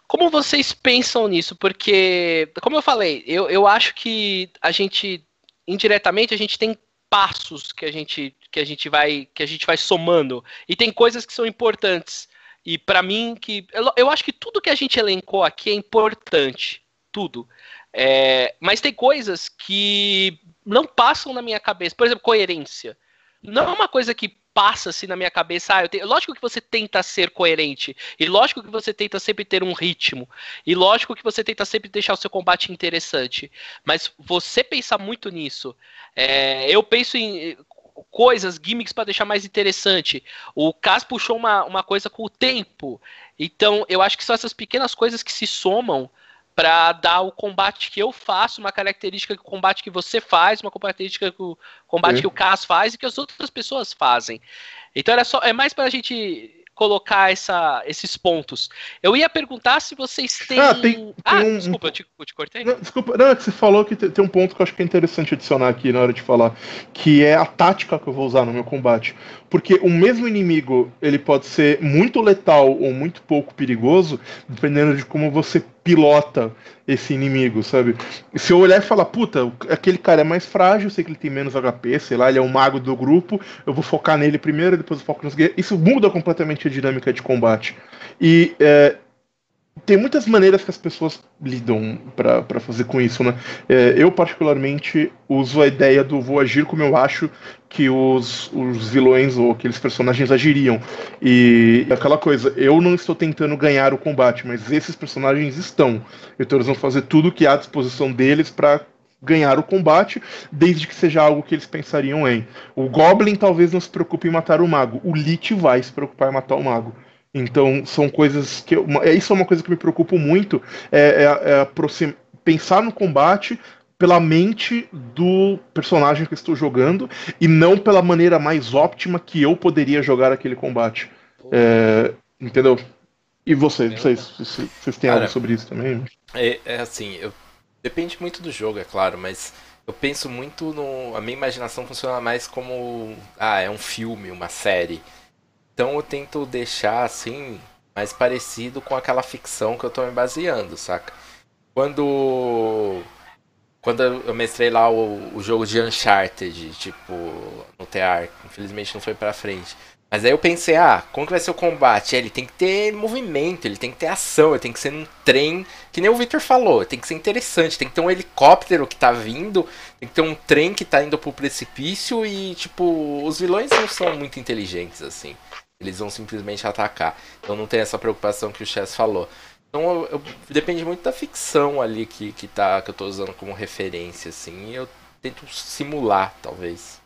Speaker 2: como vocês pensam nisso? Porque, como eu falei, eu, eu acho que a gente, indiretamente, a gente tem passos que a gente, que a gente vai que a gente vai somando. E tem coisas que são importantes. E para mim que eu, eu, acho que tudo que a gente elencou aqui é importante. Tudo. É, mas tem coisas que não passam na minha cabeça. Por exemplo coerência. Não é uma coisa que passa assim na minha cabeça. Ah, eu. Lógico que você tenta ser coerente. E lógico que você tenta sempre ter um ritmo. E lógico que você tenta sempre deixar o seu combate interessante. Mas você pensar muito nisso. É... Eu penso em coisas, gimmicks para deixar mais interessante. O Cas puxou uma, uma coisa com o tempo. Então, eu acho que são essas pequenas coisas que se somam para dar o combate que eu faço, uma característica do combate que você faz, uma característica do combate que o Cas faz e que as outras pessoas fazem. Então era só é mais para a gente colocar essa, esses pontos. Eu ia perguntar se vocês têm.
Speaker 3: Ah, tem, tem
Speaker 2: ah
Speaker 3: um,
Speaker 2: desculpa, eu te, eu te cortei?
Speaker 3: Não, desculpa, não, é que você falou que tem, tem um ponto que eu acho que é interessante adicionar aqui na hora de falar, que é a tática que eu vou usar no meu combate. Porque o mesmo inimigo, ele pode ser muito letal ou muito pouco perigoso, dependendo de como você pilota esse inimigo, sabe? Se eu olhar e falar, puta, aquele cara é mais frágil, sei que ele tem menos HP, sei lá, ele é o mago do grupo, eu vou focar nele primeiro, depois eu foco nos guerreiros. Isso muda completamente a dinâmica de combate. E é, tem muitas maneiras que as pessoas lidam para fazer com isso, né? É, eu, particularmente, uso a ideia do vou agir como eu acho que os, os vilões ou aqueles personagens agiriam. E aquela coisa, eu não estou tentando ganhar o combate, mas esses personagens estão. Então eles vão fazer tudo que há à disposição deles para ganhar o combate, desde que seja algo que eles pensariam em. O Goblin talvez não se preocupe em matar o mago, o Lich vai se preocupar em matar o mago. Então, são coisas que. Eu, é, isso é uma coisa que me preocupa muito. É, é, é pensar no combate pela mente do personagem que estou jogando e não pela maneira mais óptima que eu poderia jogar aquele combate. É, entendeu? E vocês, vocês, vocês, vocês têm Cara, algo sobre isso também?
Speaker 1: É, é assim, eu, depende muito do jogo, é claro, mas eu penso muito no. A minha imaginação funciona mais como. Ah, é um filme, uma série. Então eu tento deixar assim mais parecido com aquela ficção que eu tô me baseando, saca? Quando quando eu mestrei lá o, o jogo de Uncharted, tipo, no TR, infelizmente não foi pra frente. Mas aí eu pensei, ah, como que vai ser o combate? Ele tem que ter movimento, ele tem que ter ação, ele tem que ser num trem, que nem o Victor falou, tem que ser interessante, tem que ter um helicóptero que tá vindo, tem que ter um trem que tá indo pro precipício e, tipo, os vilões não são muito inteligentes assim. Eles vão simplesmente atacar. Então não tem essa preocupação que o Chess falou. Então eu, eu, depende muito da ficção ali que, que, tá, que eu tô usando como referência, assim. E eu tento simular, talvez.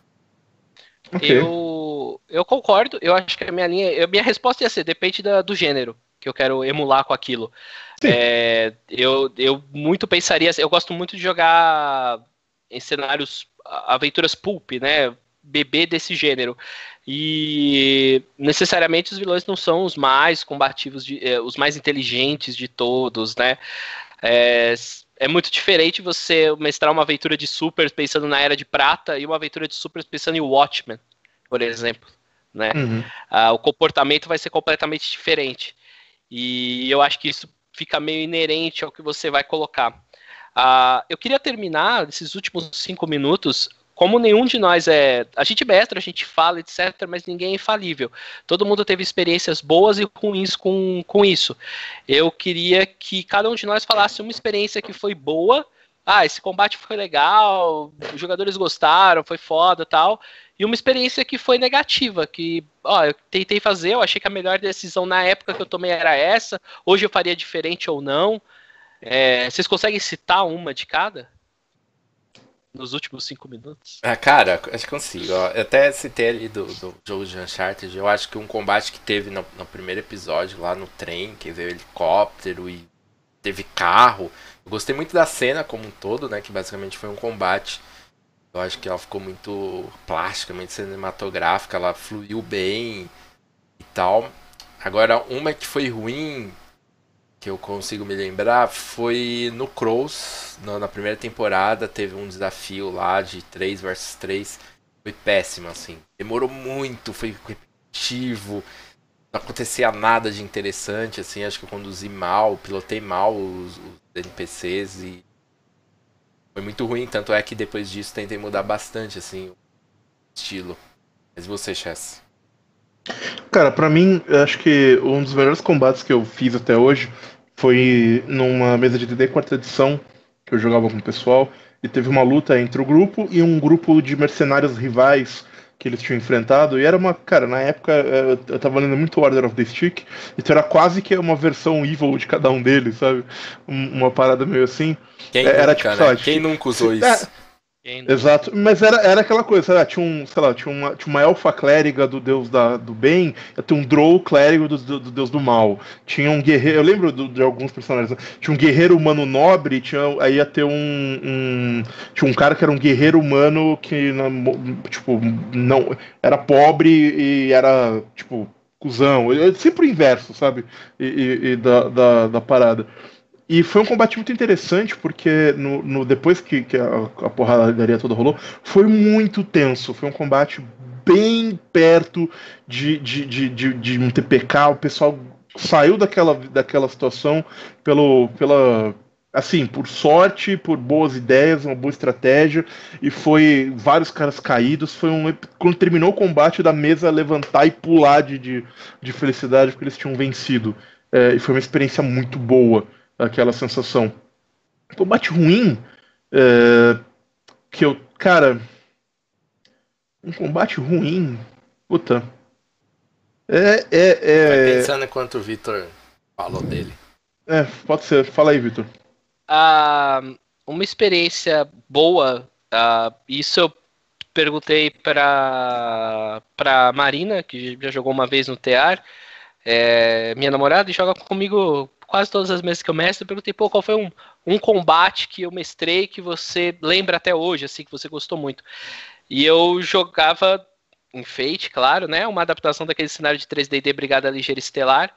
Speaker 2: Okay. Eu, eu concordo, eu acho que a minha linha. A minha resposta ia ser, depende da, do gênero que eu quero emular com aquilo. É, eu, eu muito pensaria. Eu gosto muito de jogar em cenários aventuras pulp, né? Bebê desse gênero. E necessariamente os vilões não são os mais combativos, de, eh, os mais inteligentes de todos, né? É, é muito diferente você mestrar uma aventura de super pensando na Era de Prata e uma aventura de super pensando em Watchmen, por exemplo. Né? Uhum. Ah, o comportamento vai ser completamente diferente. E eu acho que isso fica meio inerente ao que você vai colocar. Ah, eu queria terminar esses últimos cinco minutos como nenhum de nós é. A gente mestra, a gente fala, etc., mas ninguém é infalível. Todo mundo teve experiências boas e ruins com, com isso. Eu queria que cada um de nós falasse uma experiência que foi boa. Ah, esse combate foi legal, os jogadores gostaram, foi foda tal. E uma experiência que foi negativa, que ó, eu tentei fazer, eu achei que a melhor decisão na época que eu tomei era essa, hoje eu faria diferente ou não. É, vocês conseguem citar uma de cada? Nos últimos cinco minutos?
Speaker 1: Ah, cara, acho que consigo. Eu até citei ali do, do jogo de Uncharted. Eu acho que um combate que teve no, no primeiro episódio lá no trem, que veio helicóptero e teve carro. Eu gostei muito da cena como um todo, né? Que basicamente foi um combate. Eu acho que ela ficou muito plástica, muito cinematográfica, ela fluiu bem e tal. Agora, uma que foi ruim, que eu consigo me lembrar foi no Crows, na primeira temporada, teve um desafio lá de 3 versus 3. Foi péssimo, assim. Demorou muito, foi repetitivo. Não acontecia nada de interessante, assim. Acho que eu conduzi mal, pilotei mal os, os NPCs e. Foi muito ruim, tanto é que depois disso tentei mudar bastante, assim, o estilo. Mas você, Chess?
Speaker 3: Cara, para mim, acho que um dos melhores combates que eu fiz até hoje foi numa mesa de DD quarta edição que eu jogava com o pessoal e teve uma luta entre o grupo e um grupo de mercenários rivais que eles tinham enfrentado, e era uma, cara, na época é, eu tava lendo muito Order of the Stick, então era quase que uma versão evil de cada um deles, sabe? Uma parada meio assim.
Speaker 1: Quem era nunca, tipo, né? Quem nunca usou isso? É,
Speaker 3: Exato, mas era, era aquela coisa, lá, tinha um, sei lá, tinha uma, tinha uma elfa clériga do deus da, do bem, tinha um drow clérigo do, do, do, deus do mal, tinha um guerreiro, eu lembro do, de alguns personagens, tinha um guerreiro humano nobre, tinha, aí ia ter um, um, tinha um cara que era um guerreiro humano que, tipo, não, era pobre e era, tipo, cuzão, sempre o inverso, sabe, e, e, e da, da, da parada. E foi um combate muito interessante, porque no, no depois que, que a, a porradaria toda rolou, foi muito tenso. Foi um combate bem perto de, de, de, de, de um TPK. O pessoal saiu daquela, daquela situação pelo, pela, assim, por sorte, por boas ideias, uma boa estratégia, e foi vários caras caídos. Foi um. Quando terminou o combate, da mesa levantar e pular de, de, de felicidade, porque eles tinham vencido. É, e foi uma experiência muito boa aquela sensação. Combate ruim, é, que eu, cara, um combate ruim, puta. É, é, é...
Speaker 1: Vai pensando enquanto o Vitor falou dele.
Speaker 3: É, pode ser. Fala aí, Vitor.
Speaker 2: Uh, uma experiência boa, uh, isso eu perguntei para para Marina, que já jogou uma vez no TEAR, é, minha namorada, e joga comigo quase todas as mesas que eu mestro, eu perguntei, pô, qual foi um, um combate que eu mestrei que você lembra até hoje, assim, que você gostou muito. E eu jogava em Fate, claro, né? Uma adaptação daquele cenário de 3D Brigada Ligeira Estelar.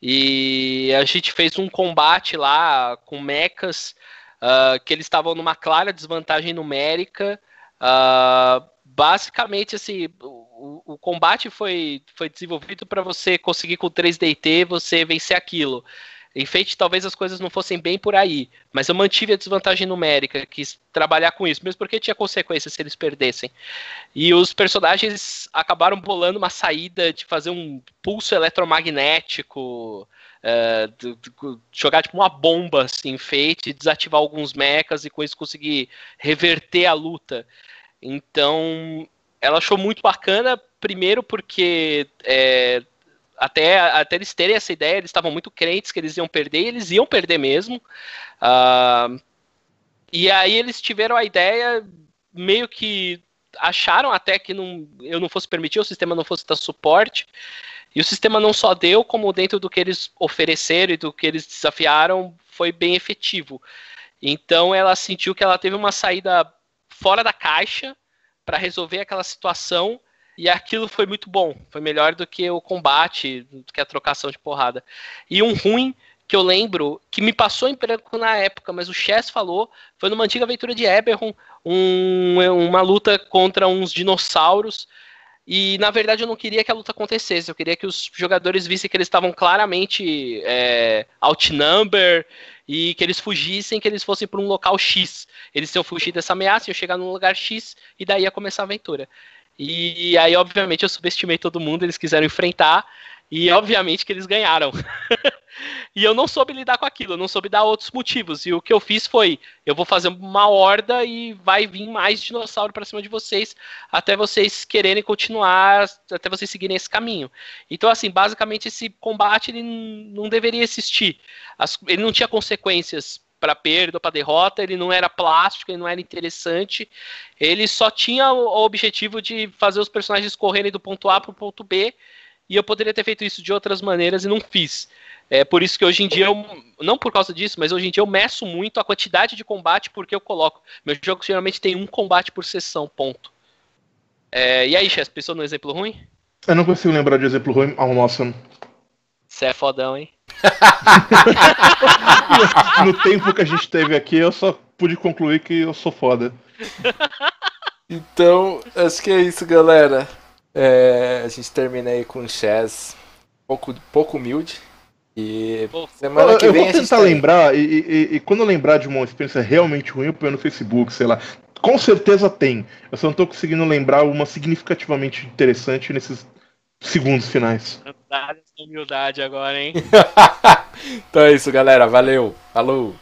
Speaker 2: E a gente fez um combate lá com mechas uh, que eles estavam numa clara desvantagem numérica. Uh, basicamente, assim, o, o, combate foi, foi desenvolvido para você conseguir com 3DT você vencer aquilo. Em Fate talvez as coisas não fossem bem por aí, mas eu mantive a desvantagem numérica, quis trabalhar com isso, mesmo porque tinha consequências se eles perdessem. E os personagens acabaram bolando uma saída de fazer um pulso eletromagnético, uh, jogar tipo uma bomba assim, em Fate, desativar alguns mechas e com isso conseguir reverter a luta. Então, ela achou muito bacana, primeiro porque é, até, até eles terem essa ideia, eles estavam muito crentes que eles iam perder, e eles iam perder mesmo. Uh, e aí eles tiveram a ideia, meio que acharam até que não, eu não fosse permitir, o sistema não fosse dar suporte. E o sistema não só deu, como dentro do que eles ofereceram e do que eles desafiaram, foi bem efetivo. Então ela sentiu que ela teve uma saída fora da caixa para resolver aquela situação e aquilo foi muito bom. Foi melhor do que o combate, do que a trocação de porrada. E um ruim que eu lembro, que me passou em branco na época, mas o Chess falou, foi numa antiga aventura de Eberron, um, uma luta contra uns dinossauros. E na verdade eu não queria que a luta acontecesse, eu queria que os jogadores vissem que eles estavam claramente é, outnumber e que eles fugissem, que eles fossem para um local X. Eles iam fugir dessa ameaça, iam chegar num lugar X e daí ia começar a aventura. E aí, obviamente, eu subestimei todo mundo, eles quiseram enfrentar, e obviamente que eles ganharam. e eu não soube lidar com aquilo, eu não soube dar outros motivos. E o que eu fiz foi: eu vou fazer uma horda e vai vir mais dinossauro para cima de vocês, até vocês quererem continuar, até vocês seguirem esse caminho. Então, assim, basicamente esse combate ele não deveria existir. Ele não tinha consequências para perda ou para derrota, ele não era plástico, ele não era interessante, ele só tinha o objetivo de fazer os personagens correrem do ponto A para o ponto B, e eu poderia ter feito isso de outras maneiras e não fiz. É por isso que hoje em dia, eu, não por causa disso, mas hoje em dia eu meço muito a quantidade de combate porque eu coloco. Meu jogo geralmente tem um combate por sessão, ponto. É, e aí, Chess, pensou no exemplo ruim?
Speaker 3: Eu não consigo lembrar de exemplo ruim. Oh, nossa.
Speaker 2: Você é fodão, hein?
Speaker 3: no tempo que a gente teve aqui, eu só pude concluir que eu sou foda.
Speaker 1: Então, acho que é isso, galera. É, a gente termina aí com o Chess pouco, pouco humilde. E
Speaker 3: semana que eu, vem eu vou tentar lembrar, e, e, e, quando eu lembrar de uma experiência realmente ruim, eu ponho no Facebook, sei lá. Com certeza tem. Eu só não tô conseguindo lembrar uma significativamente interessante nesses segundos finais.
Speaker 2: Humildade agora, hein?
Speaker 1: então é isso, galera. Valeu. Falou.